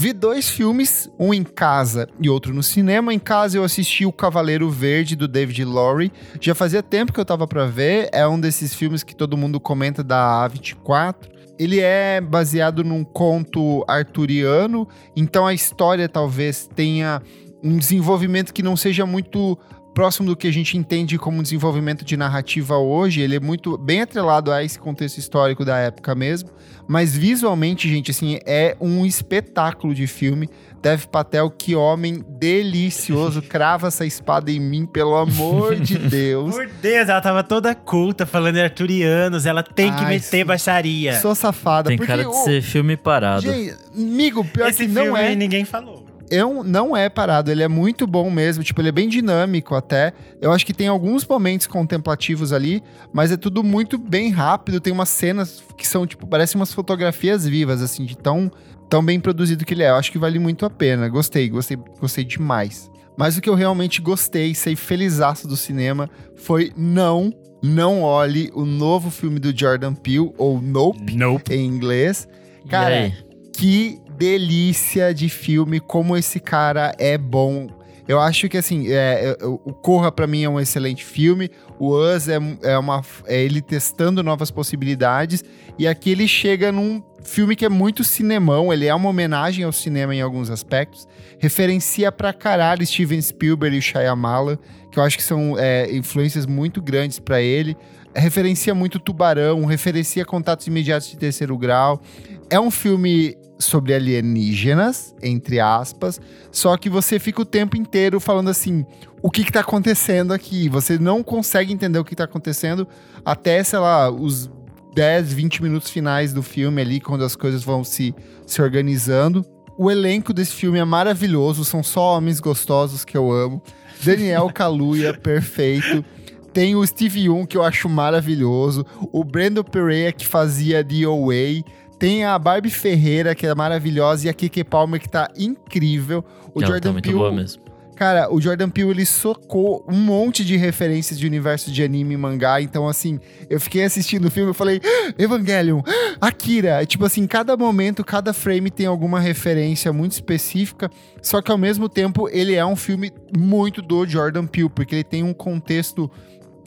Vi dois filmes, um em casa e outro no cinema. Em casa eu assisti O Cavaleiro Verde do David Lowry. Já fazia tempo que eu tava pra ver. É um desses filmes que todo mundo comenta da A24. Ele é baseado num conto arturiano, então a história talvez tenha um desenvolvimento que não seja muito próximo do que a gente entende como desenvolvimento de narrativa hoje. Ele é muito bem atrelado a esse contexto histórico da época mesmo. Mas visualmente, gente, assim, é um espetáculo de filme. Dev Patel, que homem delicioso. Crava essa espada em mim, pelo amor de Deus. Por Deus, ela tava toda culta, falando em arturianos, ela tem que Ai, meter sim. baixaria. Sou safada. Tem porque cara de o- ser filme parado. Gente, amigo, pior Esse que não é. ninguém falou. É um- não é parado, ele é muito bom mesmo. Tipo, ele é bem dinâmico até. Eu acho que tem alguns momentos contemplativos ali, mas é tudo muito bem rápido. Tem umas cenas que são, tipo, parecem umas fotografias vivas, assim, de tão, tão bem produzido que ele é. Eu acho que vale muito a pena. Gostei, gostei, gostei demais. Mas o que eu realmente gostei, sei felizaço do cinema, foi não, não olhe o novo filme do Jordan Peele, ou Nope, Nope. em inglês. Cara, que delícia de filme, como esse cara é bom. Eu acho que, assim, é, o Corra, pra mim, é um excelente filme. O Us é, é, uma, é ele testando novas possibilidades. E aqui ele chega num filme que é muito cinemão. Ele é uma homenagem ao cinema em alguns aspectos. Referencia pra caralho Steven Spielberg e Shyamalan, que eu acho que são é, influências muito grandes pra ele. Referencia muito Tubarão, referencia Contatos Imediatos de Terceiro Grau. É um filme sobre alienígenas, entre aspas, só que você fica o tempo inteiro falando assim, o que que tá acontecendo aqui? Você não consegue entender o que tá acontecendo até, sei lá, os 10, 20 minutos finais do filme ali, quando as coisas vão se, se organizando. O elenco desse filme é maravilhoso, são só homens gostosos que eu amo. Daniel Kaluuya, perfeito. Tem o Steve Young, que eu acho maravilhoso. O Brandon Pereira, que fazia The Away. Tem a Barbie Ferreira, que é maravilhosa. E a Keke Palmer, que tá incrível. O Ela Jordan tá muito Peele... boa mesmo. Cara, o Jordan Peele, ele socou um monte de referências de universo de anime e mangá. Então, assim, eu fiquei assistindo o filme e falei, "Ah, Evangelion, ah, Akira. Tipo assim, cada momento, cada frame tem alguma referência muito específica. Só que ao mesmo tempo, ele é um filme muito do Jordan Peele, porque ele tem um contexto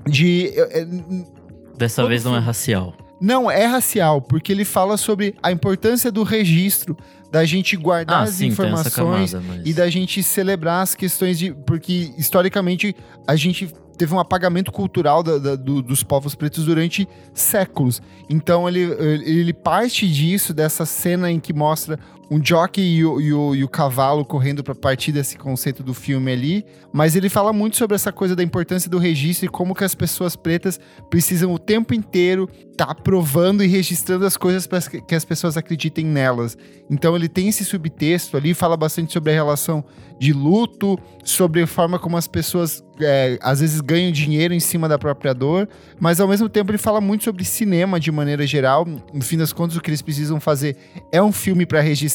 de. é, é, Dessa Todo vez não é racial. Não, é racial, porque ele fala sobre a importância do registro, da gente guardar Ah, as sim, informações camada, mas- e da gente celebrar as questões de. Porque, historicamente, a gente teve um apagamento cultural da- da- do- dos povos pretos durante séculos. Então, ele ele parte disso, dessa cena em que mostra um jockey e o, e o- e o cavalo correndo para partir desse conceito do filme ali. Mas ele fala muito sobre essa coisa da importância do registro e como que as pessoas pretas precisam o tempo inteiro estar aprovando e registrando as coisas para que as pessoas acreditem nelas. Então ele tem esse subtexto ali, fala bastante sobre a relação de luto, sobre a forma como as pessoas é, às vezes ganham dinheiro em cima da própria dor, mas ao mesmo tempo ele fala muito sobre cinema de maneira geral. No fim das contas, o que eles precisam fazer é um filme para registrar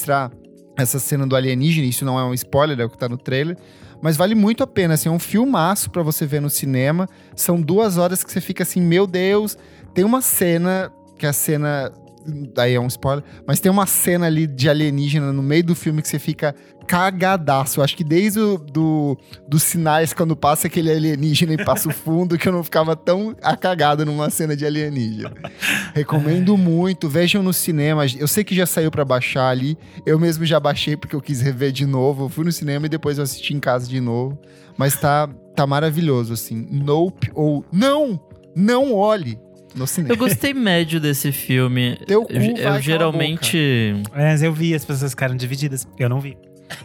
essa cena do alienígena, isso não é um spoiler, é o que tá no trailer. Mas vale muito a pena, assim, é um filmaço pra você ver no cinema. São duas horas que você fica assim, meu Deus. Tem uma cena, que é a cena. Daí é um spoiler, mas tem uma cena ali de alienígena no meio do filme que você fica cagadaço. Eu acho que desde o, do, dos sinais, quando passa aquele alienígena e passa o fundo, que eu não ficava tão acagado numa cena de alienígena. Recomendo muito, vejam no cinema. Eu sei que já saiu pra baixar ali. Eu mesmo já baixei porque eu quis rever de novo. Eu fui no cinema e depois eu assisti em casa de novo. Mas tá, tá maravilhoso, assim. Nope ou não, não olhe no cinema. Eu gostei médio desse filme. Teu cu eu, vai eu geralmente. Mas eu vi, as pessoas ficaram divididas. Eu não vi.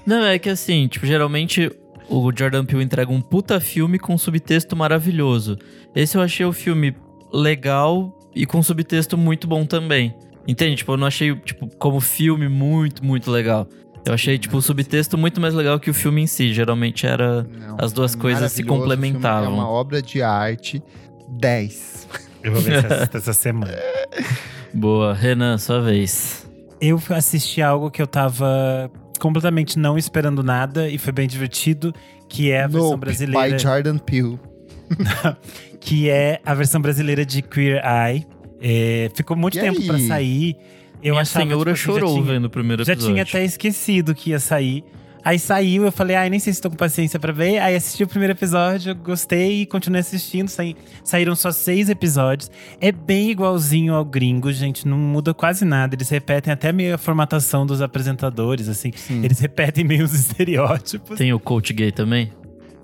Não, é que assim, tipo, geralmente o Jordan Peele entrega um puta filme com subtexto maravilhoso. Esse eu achei o filme legal e com subtexto muito bom também. Entende? Tipo, eu não achei, tipo, como filme muito, muito legal. Eu achei, tipo, o subtexto muito mais legal que o filme em si. Geralmente era. Não, as duas é coisas se filme complementavam. É uma obra de arte 10. Eu vou ver essa, essa semana. Boa. Renan, sua vez. Eu assisti algo que eu tava completamente não esperando nada e foi bem divertido, que é a versão Nope, brasileira. by Jordan Peele. que é a versão brasileira de Queer Eye. É, ficou muito E tempo aí? pra sair. Eu Minha achava, senhora tipo assim, já chorou tinha- vendo o primeiro Já episódio. tinha até esquecido que ia sair. Aí saiu, eu falei, ai, nem sei se tô com paciência pra ver. Aí assisti o primeiro episódio, gostei e continuei assistindo. Saí- saíram só seis episódios. É bem igualzinho ao gringo, gente. Não muda quase nada. Eles repetem até meio a formatação dos apresentadores, assim. Eles repetem meio os estereótipos. Tem o coach gay também?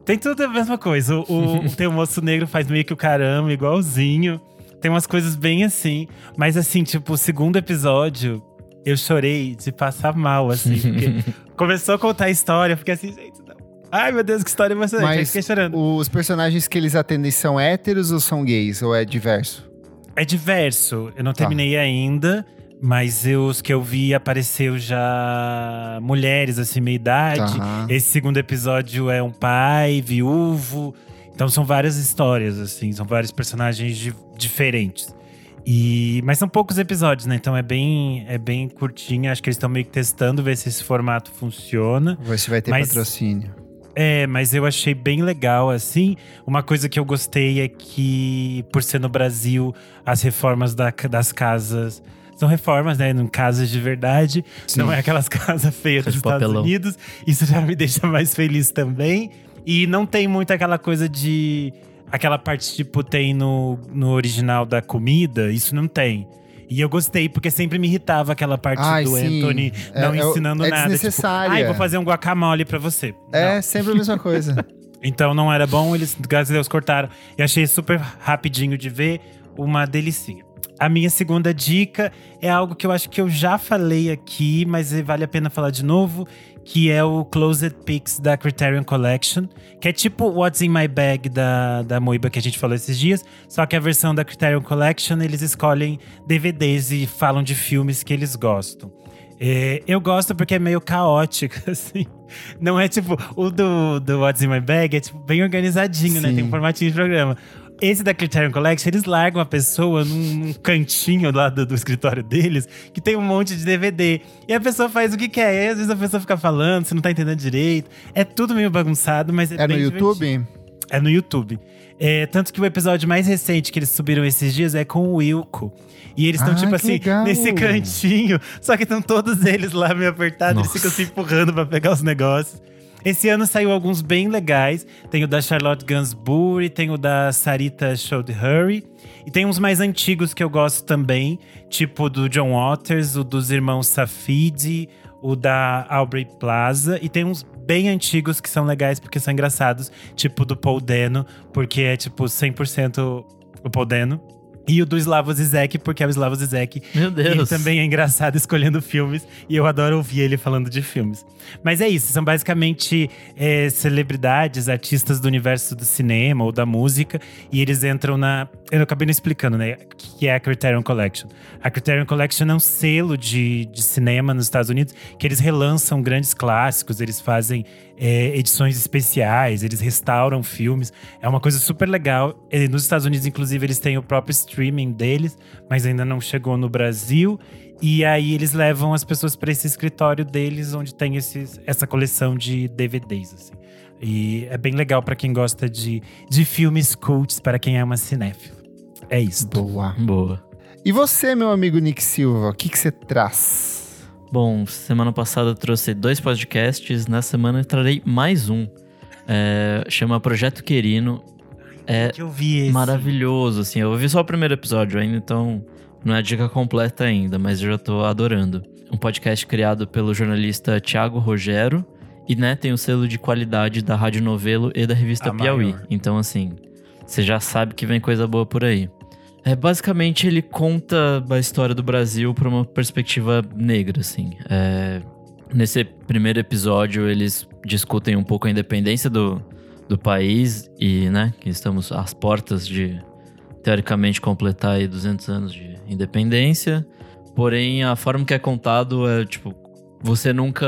Tem tudo a mesma coisa. O, o, tem o moço negro faz meio que o caramba, igualzinho. Tem umas coisas bem assim. Mas assim, tipo, o segundo episódio, eu chorei de passar mal, assim. Porque começou a contar a história, eu fiquei assim, gente, não. Ai, meu Deus, que história emocionante. Mas fiquei chorando. os personagens que eles atendem são héteros ou são gays? Ou é diverso? É diverso. Eu não Tá. terminei ainda. Mas eu- os que eu vi apareceu já mulheres, assim, meia idade. Tá. Esse segundo episódio é um pai, viúvo. Então são várias histórias, assim, são vários personagens di- diferentes. E, mas são poucos episódios, né? Então é bem, é bem curtinho. Acho que eles estão meio que testando, ver se esse formato funciona. Ver se vai ter Mas- patrocínio. É, mas eu achei bem legal, assim. Uma coisa que eu gostei é que, por ser no Brasil, as reformas da- das casas. São reformas, né? Em casas de verdade. Sim. Não é aquelas casas feias dos Estados papelão. Unidos. Isso já me deixa mais feliz também. E não tem muito aquela coisa de. Aquela parte, tipo, tem no, no original da comida. Isso não tem. E eu gostei, porque sempre me irritava aquela parte Ai, do sim. Anthony É- não é ensinando é nada. Tipo, desnecessária. ai, vou fazer um guacamole pra você. É sempre a mesma coisa. Então não era bom, eles, graças a Deus, cortaram. E achei super rapidinho de ver, uma delicinha. A minha segunda dica é algo que eu acho que eu já falei aqui, mas vale a pena falar de novo, que é o Closed Pics da Criterion Collection, que é tipo What's in My Bag da, da Moiba que a gente falou esses dias, só que a versão da Criterion Collection eles escolhem DVDs e falam de filmes que eles gostam. É, eu gosto porque é meio caótico, assim. Não é tipo. O do, do What's in My Bag é tipo bem organizadinho, né? Sim. Tem um formatinho de programa. Esse da Criterion Collection, eles largam a pessoa num, num cantinho lá do, do escritório deles, que tem um monte de DVD. E a pessoa faz o que quer. E às vezes a pessoa fica falando, você não tá entendendo direito. É tudo meio bagunçado, mas é, É no bem YouTube? divertido. É no YouTube. É, tanto que o episódio mais recente que eles subiram esses dias é com o Wilco. E eles estão, Ah, tipo assim, legal. nesse cantinho. Só que estão todos eles lá meio apertados, eles ficam se empurrando pra pegar os negócios. Esse ano saiu alguns bem legais. Tem o da Charlotte Gainsbourg, tem o da Sarita Choudhury. E tem uns mais antigos que eu gosto também, tipo do John Waters, o dos irmãos Safidi, o da Aubrey Plaza. E tem uns bem antigos que são legais porque são engraçados, tipo do Paul Dano, porque é tipo 100% o Paul Dano. E o do Slavoj Zizek, porque é o Slavoj Zizek. Meu E ele Deus. também é engraçado escolhendo filmes. E eu adoro ouvir ele falando de filmes. Mas é isso, são basicamente é, celebridades, artistas do universo do cinema ou da música. E eles entram na. Eu acabei não explicando, né? O que é a Criterion Collection. A Criterion Collection é um selo de, de cinema nos Estados Unidos que eles relançam grandes clássicos, eles fazem é, edições especiais, eles restauram filmes. É uma coisa super legal. E nos Estados Unidos, inclusive, eles têm o próprio streaming deles, mas ainda não chegou no Brasil. E aí eles levam as pessoas para esse escritório deles, onde tem esses, essa coleção de DVDs. Assim. E é bem legal para quem gosta de, de filmes cults, para quem ama cinéfilo. É isso. Boa. Boa. E você, meu amigo Nick Silva, o que que você traz? Bom, semana passada eu trouxe dois podcasts, na semana eu trarei mais um. É, chama Projeto Querino. É Que eu vi esse. maravilhoso, assim. Eu ouvi só o primeiro episódio ainda, então não é a dica completa ainda, mas eu já tô adorando. Um podcast criado pelo jornalista Tiago Rogero e, né, tem o selo de qualidade da Rádio Novelo e da revista A Piauí. maior. Então, assim, você já sabe que vem coisa boa por aí. É, basicamente, ele conta a história do Brasil por uma perspectiva negra, assim. É, nesse primeiro episódio, eles discutem um pouco a independência do, do país e, né, que estamos às portas de, teoricamente, completar aí 200 anos de independência. Porém, a forma que é contado é, tipo, você nunca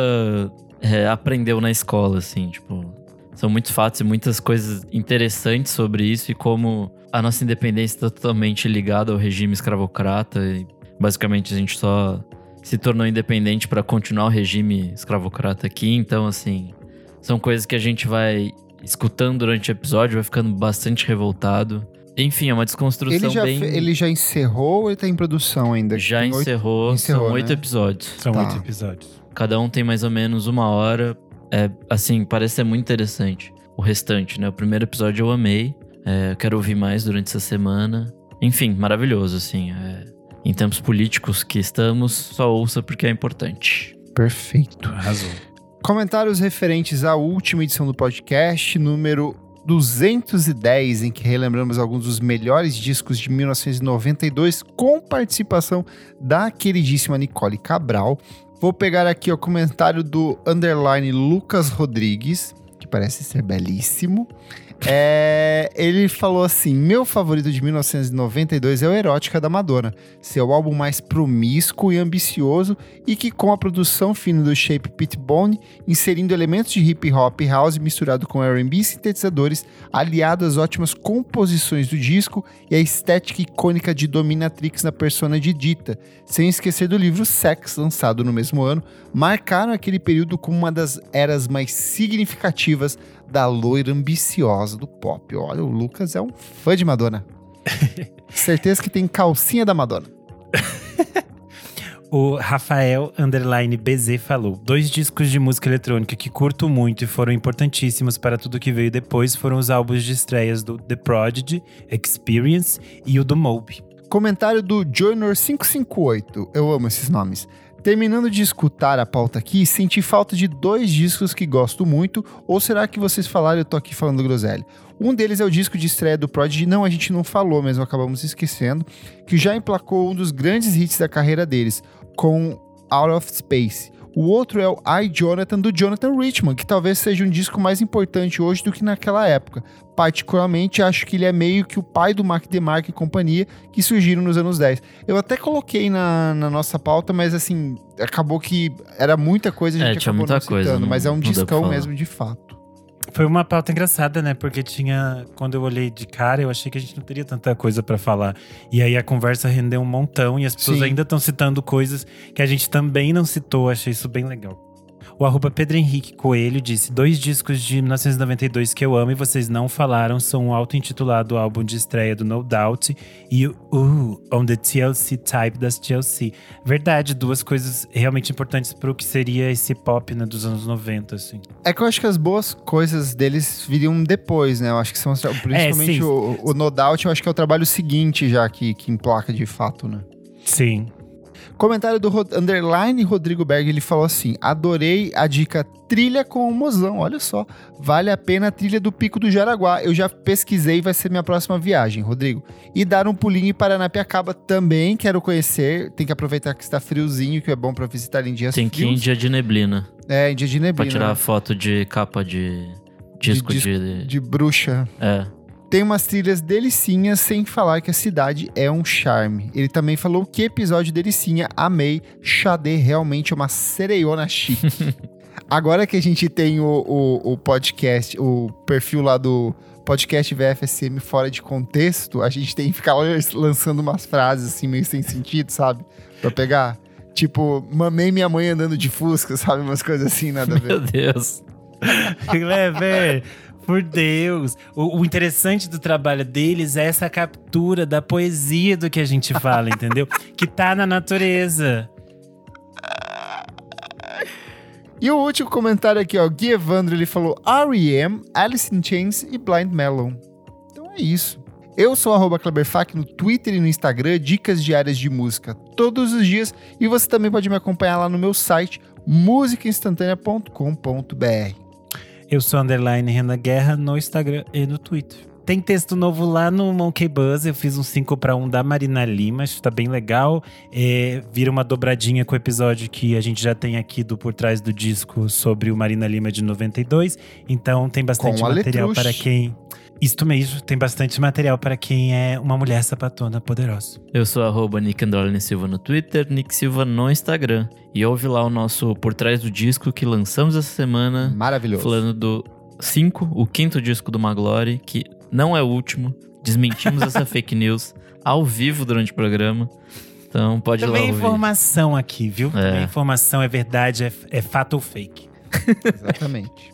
é, aprendeu na escola, assim, tipo... São muitos fatos e muitas coisas interessantes sobre isso e como a nossa independência está totalmente ligada ao regime escravocrata e basicamente a gente só se tornou independente para continuar o regime escravocrata aqui. Então, assim, são coisas que a gente vai escutando durante o episódio, vai ficando bastante revoltado. Enfim, é uma desconstrução Ele já, bem. fe- ele já encerrou ou ele tá em produção ainda? Já Tem oito- encerrou, encerrou, são oito né? episódios. São Tá. oito episódios. Cada um tem mais ou menos uma hora. É, assim, parece ser muito interessante. O restante, né? O primeiro episódio eu amei. É, quero ouvir mais durante essa semana. Enfim, maravilhoso, assim. é, em tempos políticos que estamos, só ouça porque é importante. Perfeito. Arrasou. Comentários referentes à última edição do podcast, número 210, em que relembramos alguns dos melhores discos de 1992, com participação da queridíssima Nicole Cabral. Vou pegar aqui o comentário do underline Lucas Rodrigues, que parece ser belíssimo. É, ele falou assim: Meu favorito de 1992 é o Erótica da Madonna, seu álbum mais promíscuo e ambicioso e que, com a produção fina do Shape Pit Bone, inserindo elementos de hip hop e house misturado com R&B e sintetizadores, aliado às ótimas composições do disco e a estética icônica de Dominatrix na persona de Dita, sem esquecer do livro Sex, lançado no mesmo ano, marcaram aquele período como uma das eras mais significativas da loira ambiciosa do pop. Olha, o Lucas é um fã de Madonna. Certeza que tem calcinha da Madonna. O Rafael Underline BZ falou: dois discos de música eletrônica que curto muito e foram importantíssimos para tudo que veio depois foram os álbuns de estreias do The Prodigy, Experience e o do Moby. Comentário do Journor558. Eu amo esses nomes. Terminando de escutar a pauta aqui, senti falta de dois discos que gosto muito, ou será que vocês falaram eu tô aqui falando groselha? Um deles é o disco de estreia do Prodigy, não, a gente não falou, mas acabamos esquecendo, que já emplacou um dos grandes hits da carreira deles, com Out of Space. O outro é o I, Jonathan, do Jonathan Richman, que talvez seja um disco mais importante hoje do que naquela época. Particularmente, acho que ele é meio que o pai do Mark DeMarco e companhia, que surgiram nos anos 10. Eu até coloquei na, na nossa pauta, mas assim, acabou que era muita coisa, a É, gente tinha acabou muita não coisa, citando, não- mas é um discão mesmo, de fato. Foi uma pauta engraçada, né? Porque tinha. Quando eu olhei de cara, eu achei que a gente não teria tanta coisa pra falar. E aí a conversa rendeu um montão e as pessoas Sim. ainda estão citando coisas que a gente também não citou. Achei isso bem legal. O arroba Pedro Henrique Coelho disse: dois discos de 1992 que eu amo e vocês não falaram são o auto-intitulado álbum de estreia do No Doubt e o uh, On the TLC Type das TLC. Verdade, duas coisas realmente importantes pro que seria esse pop né, dos anos 90, assim. É que eu acho que as boas coisas deles viriam depois, né? Eu acho que são principalmente sim. o, o No Doubt, eu acho que é o trabalho seguinte já que, que emplaca de fato, né? Sim. Comentário do Rod- Underline Rodrigo Berg, ele falou assim: adorei a dica trilha com o mozão, olha só. Vale a pena a trilha do Pico do Jaraguá. Eu já pesquisei, vai ser minha próxima viagem, Rodrigo. E dar um pulinho em Paranapiacaba também, quero conhecer. Tem que aproveitar que está friozinho, que é bom para visitar em dias Tem que ir em dia de neblina. É, em dia de Pra neblina. tirar né? foto de capa de disco disco- de. De bruxa. É. Tem umas trilhas delicinhas, sem falar que a cidade é um charme. Ele também falou que episódio delicinha, amei. Xadê realmente é uma sereiona chique. Agora que a gente tem o, o, o podcast, o perfil lá do podcast VFSM fora de contexto, a gente tem que ficar lançando umas frases assim meio sem sentido, sabe? Pra pegar. Tipo, mamei minha mãe andando de fusca, sabe? Umas coisas assim, nada a ver. Meu Deus. Clever, por Deus. O, o interessante do trabalho deles é essa captura da poesia do que a gente fala, entendeu? Que tá na natureza. E o último comentário aqui, ó. Gui Evandro, ele falou R.E.M., Alice in Chains e Blind Melon. Então é isso. Eu sou arroba Kleberfac no Twitter e no Instagram, dicas diárias de música todos os dias. E você também pode me acompanhar lá no meu site, musicainstantanea.com.br. Eu sou underline Renan Guerra no Instagram e no Twitter. Tem texto novo lá no Monkey Buzz. Eu fiz um 5 para 1 da Marina Lima, acho que tá bem legal. É, vira uma dobradinha com o episódio que a gente já tem aqui do Por Trás do Disco sobre o Marina Lima de 92. Então tem bastante material para quem. Isto mesmo, tem bastante material para quem é uma mulher sapatona poderosa. Eu sou arroba Nick Silva no Twitter, Nick Silva no Instagram. E ouve lá o nosso Por Trás do Disco que lançamos essa semana. Maravilhoso. Falando do 5, o quinto disco do Maglore, que não é o último. Desmentimos essa fake news ao vivo durante o programa. Então pode ir lá Também ouvir. informação aqui, viu? É. Também informação é verdade, é, é fato ou fake. Exatamente.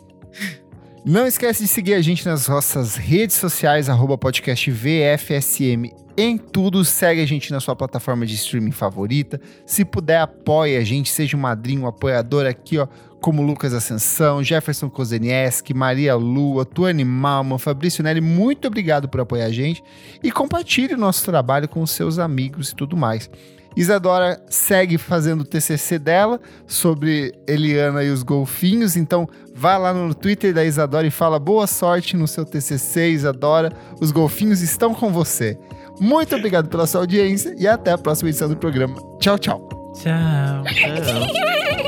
Não esquece de seguir a gente nas nossas redes sociais, arroba podcast VFSM em tudo. Segue a gente na sua plataforma de streaming favorita. Se puder, apoie a gente, seja um madrinho, um apoiador aqui, ó, como Lucas Ascensão, Jefferson Kozenieski, Maria Lua, Tuane Malman, Fabrício Nelly, muito obrigado por apoiar a gente e compartilhe o nosso trabalho com os seus amigos e tudo mais. Isadora segue fazendo o TCC dela sobre Eliana e os golfinhos, então vai lá no Twitter da Isadora e fala boa sorte no seu TCC, Isadora. Os golfinhos estão com você. Muito obrigado pela sua audiência e até a próxima edição do programa. Tchau, tchau. Tchau.